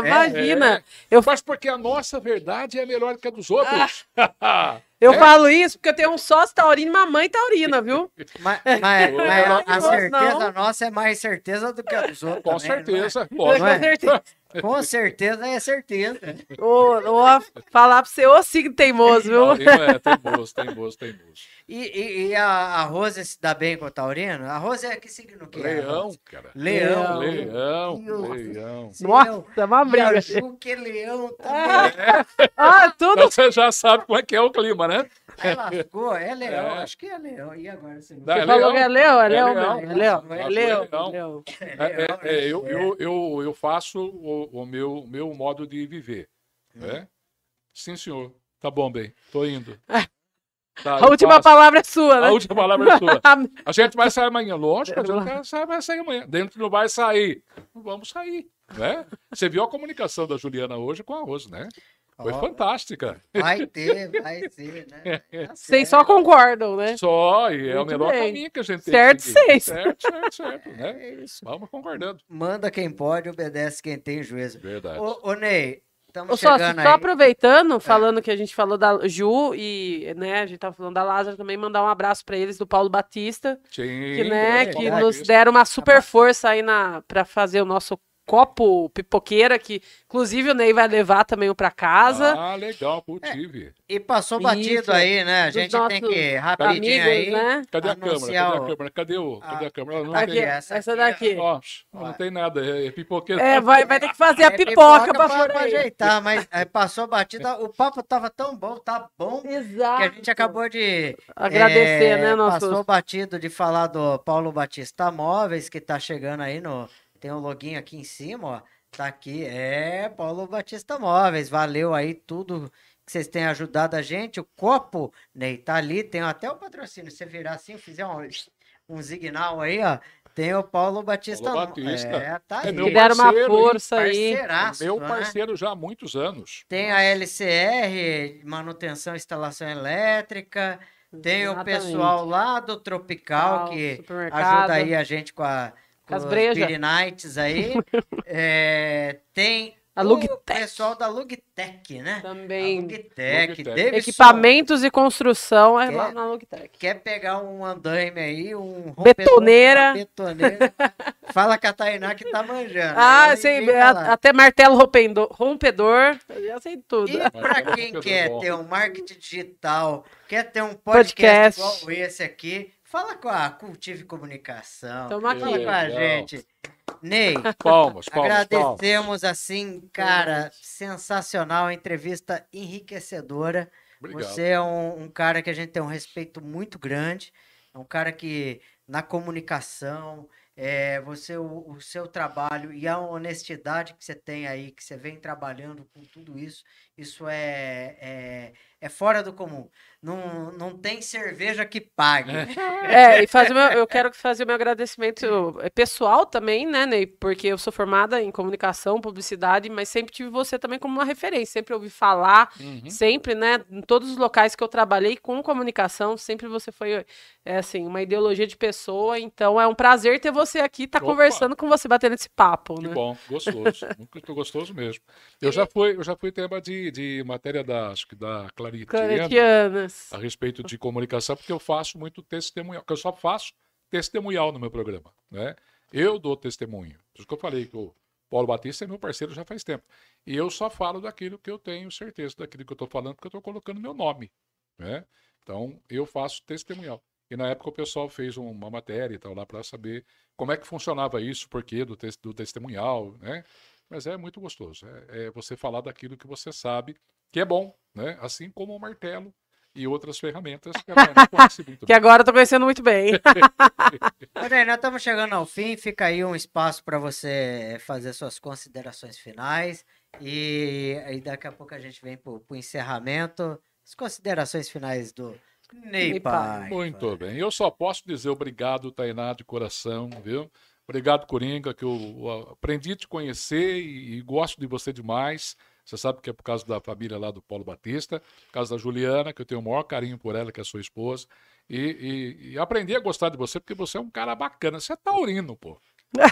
É, imagina! É. Eu... Mas porque a nossa verdade é melhor que a dos outros. Ah, eu é? falo isso porque eu tenho um sócio taurino e uma mãe taurina, viu? Mas, mas, mas a certeza não. nossa é mais certeza do que a dos outros. Com também, é? certeza. Com certeza. Com certeza é certeza. Ô, ô, falar pra você, ô signo teimoso, viu? É, teimoso, teimoso, teimoso. E, e, e, a, a Rose se dá bem com o Taurino? A Rose é que signo que é? Leão, cara. Leão. Leão, leão. Nossa, é uma briga. que é leão também. Ah, ah tudo. Então você já sabe como é que é o clima, né? Aí lascou, é leão, é. acho que é leão. E agora você, você é falou que é leão, é leão, é leão. É leão. Eu, eu, eu faço o, o meu, meu modo de viver. Né? Sim, senhor. Tá bom, bem. Tô indo. Tá, a última palavra é sua, né? A última palavra é sua. a gente vai sair amanhã, lógico, a gente vai sair amanhã. Dentro não vai sair. Vamos sair, né? Você viu a comunicação da Juliana hoje com a Rose, né? Foi oh, fantástica. Vai ter, vai ter, né? Tá Vocês só concordam, né? Só, e é o melhor bem. caminho que a gente tem. Certo, seis. Certo, certo, certo. Né? É isso. Vamos concordando. Manda quem pode, obedece quem tem juízo. Verdade. Ô, ô Ney, Ô, só, só aproveitando, é. falando é. que a gente falou da Ju e, né, a gente tava falando da Lázaro também, mandar um abraço para eles do Paulo Batista. Sim, que, né, é, que nos deram uma super força aí na para fazer o nosso copo pipoqueira, que inclusive o Ney vai levar também para casa. Ah, legal, cultive. É, e passou batido Isso. aí, né? A gente tem que rapidinho amigos, aí. Né? Cadê a câmera? Cadê a câmera? Cadê, o, cadê a, a câmera? Não aqui, tem... essa, essa daqui. Ó, não tem nada, é, é pipoqueira. É, vai, vai ter que fazer a é pipoca, pipoca para pra ajeitar, mas é, passou batido. O papo tava tão bom, tá bom, Exato. que a gente acabou de agradecer, é, né, nosso... Passou batido de falar do Paulo Batista Móveis, que tá chegando aí no tem um login aqui em cima, ó. Tá aqui. É, Paulo Batista Móveis. Valeu aí tudo que vocês têm ajudado a gente. O copo, Ney, tá ali. Tem até o patrocínio. Se você virar assim, fizer um, um signal aí, ó. Tem o Paulo Batista. Paulo Batista. É, tá é aí. Me deram uma força aí. É meu né? parceiro né? já há muitos anos. Tem a LCR, manutenção e instalação elétrica. Tem Exatamente. o pessoal lá do Tropical, que ajuda aí a gente com a as brejas. Nights aí. é, tem a Lugtech. o pessoal da Lugtech, né? Também. A Lugtech. Lugtech. Equipamentos e construção é quer, lá na Lugtech. Quer pegar um andaime aí, um betoneira. betoneira fala com a Tainá que tá manjando. Ah, sei, até martelo rompedor, rompedor, já sei tudo. E para quem quer ter um marketing digital, quer ter um podcast, podcast. igual esse aqui, Fala com a Cultive Comunicação. Toma aqui. Fala com a gente. Ney, palmas, palmas, agradecemos palmas. assim, cara, sensacional, entrevista enriquecedora. Obrigado. Você é um, um, cara que a gente tem um respeito muito grande, é um cara que na comunicação é, você o, o, seu trabalho e a honestidade que você tem aí, que você vem trabalhando com tudo isso, isso é, é, é fora do comum. Não, não tem cerveja que pague. É, e fazer meu, eu quero fazer o meu agradecimento é, pessoal também, né, Ney? Porque eu sou formada em comunicação, publicidade, mas sempre tive você também como uma referência. Sempre ouvi falar, uhum. sempre, né? Em todos os locais que eu trabalhei com comunicação, sempre você foi, é, assim, uma ideologia de pessoa. Então é um prazer ter você aqui, estar tá conversando com você, batendo esse papo, né? Que bom, gostoso. Muito gostoso mesmo. Eu já fui, eu já fui tema de, de matéria da, acho que da Claritiana. Claritianas. A respeito de comunicação, porque eu faço muito testemunhal, porque eu só faço testemunhal no meu programa, né? Eu dou testemunho. Por isso que eu falei que o Paulo Batista é meu parceiro já faz tempo. E eu só falo daquilo que eu tenho certeza, daquilo que eu estou falando, porque eu estou colocando meu nome, né? Então, eu faço testemunhal. E na época o pessoal fez uma matéria e tal lá para saber como é que funcionava isso, porquê do, te do testemunhal, né? Mas é muito gostoso. É, é, você falar daquilo que você sabe que é bom, né? Assim como o martelo e outras ferramentas que, que agora eu tô conhecendo muito bem. André, nós estamos chegando ao fim, fica aí um espaço para você fazer suas considerações finais e, e daqui a pouco a gente vem para o encerramento. As considerações finais do Ney Pai. Muito bem, eu só posso dizer obrigado, Tainá, de coração, viu? Obrigado, Coringa, que eu aprendi a te conhecer e, e gosto de você demais. Você sabe que é por causa da família lá do Paulo Batista, por causa da Juliana, que eu tenho o maior carinho por ela, que é sua esposa. E, e, e aprendi a gostar de você porque você é um cara bacana. Você é taurino, pô. É,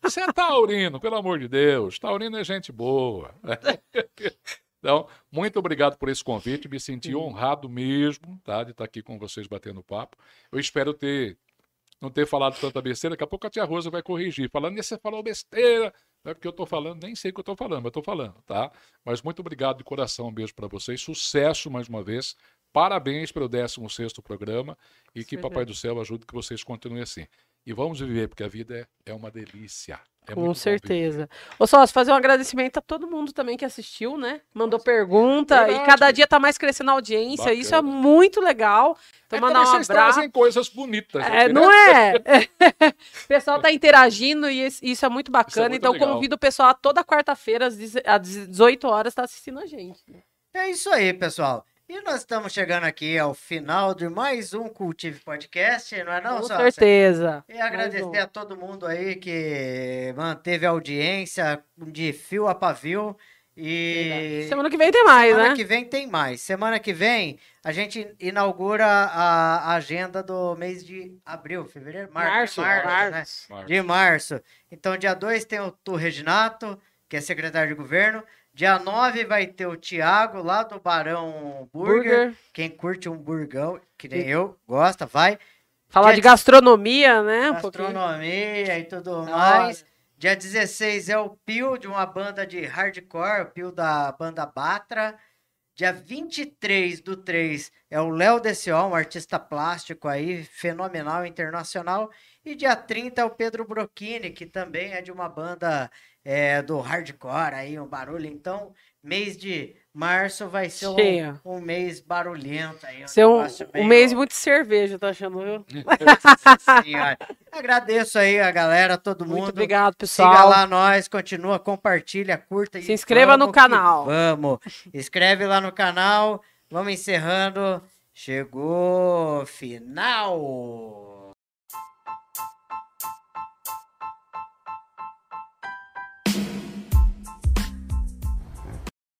você é taurino, pelo amor de Deus. Taurino é gente boa. Então, muito obrigado por esse convite. Me senti honrado mesmo, tá, de estar aqui com vocês batendo papo. Eu espero ter não ter falado tanta besteira, daqui a pouco a tia Rosa vai corrigir, falando, e você falou besteira, não é porque eu estou falando, nem sei o que eu estou falando, mas estou falando, tá? Mas muito obrigado de coração, um beijo para vocês, sucesso mais uma vez, parabéns pelo 16 programa e que Papai do Céu ajude que vocês continuem assim. E vamos viver, porque a vida é, é uma delícia. É Com certeza. Ô Sócio, fazer um agradecimento a todo mundo também que assistiu, né? Mandou pergunta Verdade. e cada dia tá mais crescendo a audiência. Bacana. Isso é muito legal. Então, é mandar um abraço. trazem coisas bonitas. É, aqui, não é? o pessoal tá interagindo e isso é muito bacana. É muito então, legal. convido o pessoal a toda quarta-feira, às 18 horas, tá assistindo a gente. É isso aí, pessoal. E nós estamos chegando aqui ao final de mais um Cultive Podcast, não é não, Com certeza. E agradecer um. a todo mundo aí que manteve a audiência de fio a pavio. E semana que vem tem mais, semana né? Semana que vem tem mais. Semana que vem a gente inaugura a agenda do mês de abril, fevereiro, março, março, março, né? março. de março. Então dia 2 tem o Tu Reginato, que é secretário de governo. Dia 9 vai ter o Thiago lá do Barão Burger. Burger. Quem curte um burgão, que nem e... eu, gosta, vai. Falar Dia de gastronomia, né? Gastronomia um e tudo mais. Dia 16 é o Pio, de uma banda de hardcore, o Pio da banda Batra. Dia 23 do 3 é o Léo Deciol, um artista plástico aí, fenomenal, internacional. E dia 30 é o Pedro Brocchini, que também é de uma banda é, do hardcore aí, um barulho. Então, mês de março vai ser um, um, mês barulhento aí. Um ser um, mês muito cerveja, tá achando, viu? Agradeço aí a galera, todo mundo. Muito obrigado, pessoal. Siga lá nós, continua, compartilha, curta. Se inscreva no canal. Vamos. Escreve lá no canal. Vamos encerrando. Chegou final.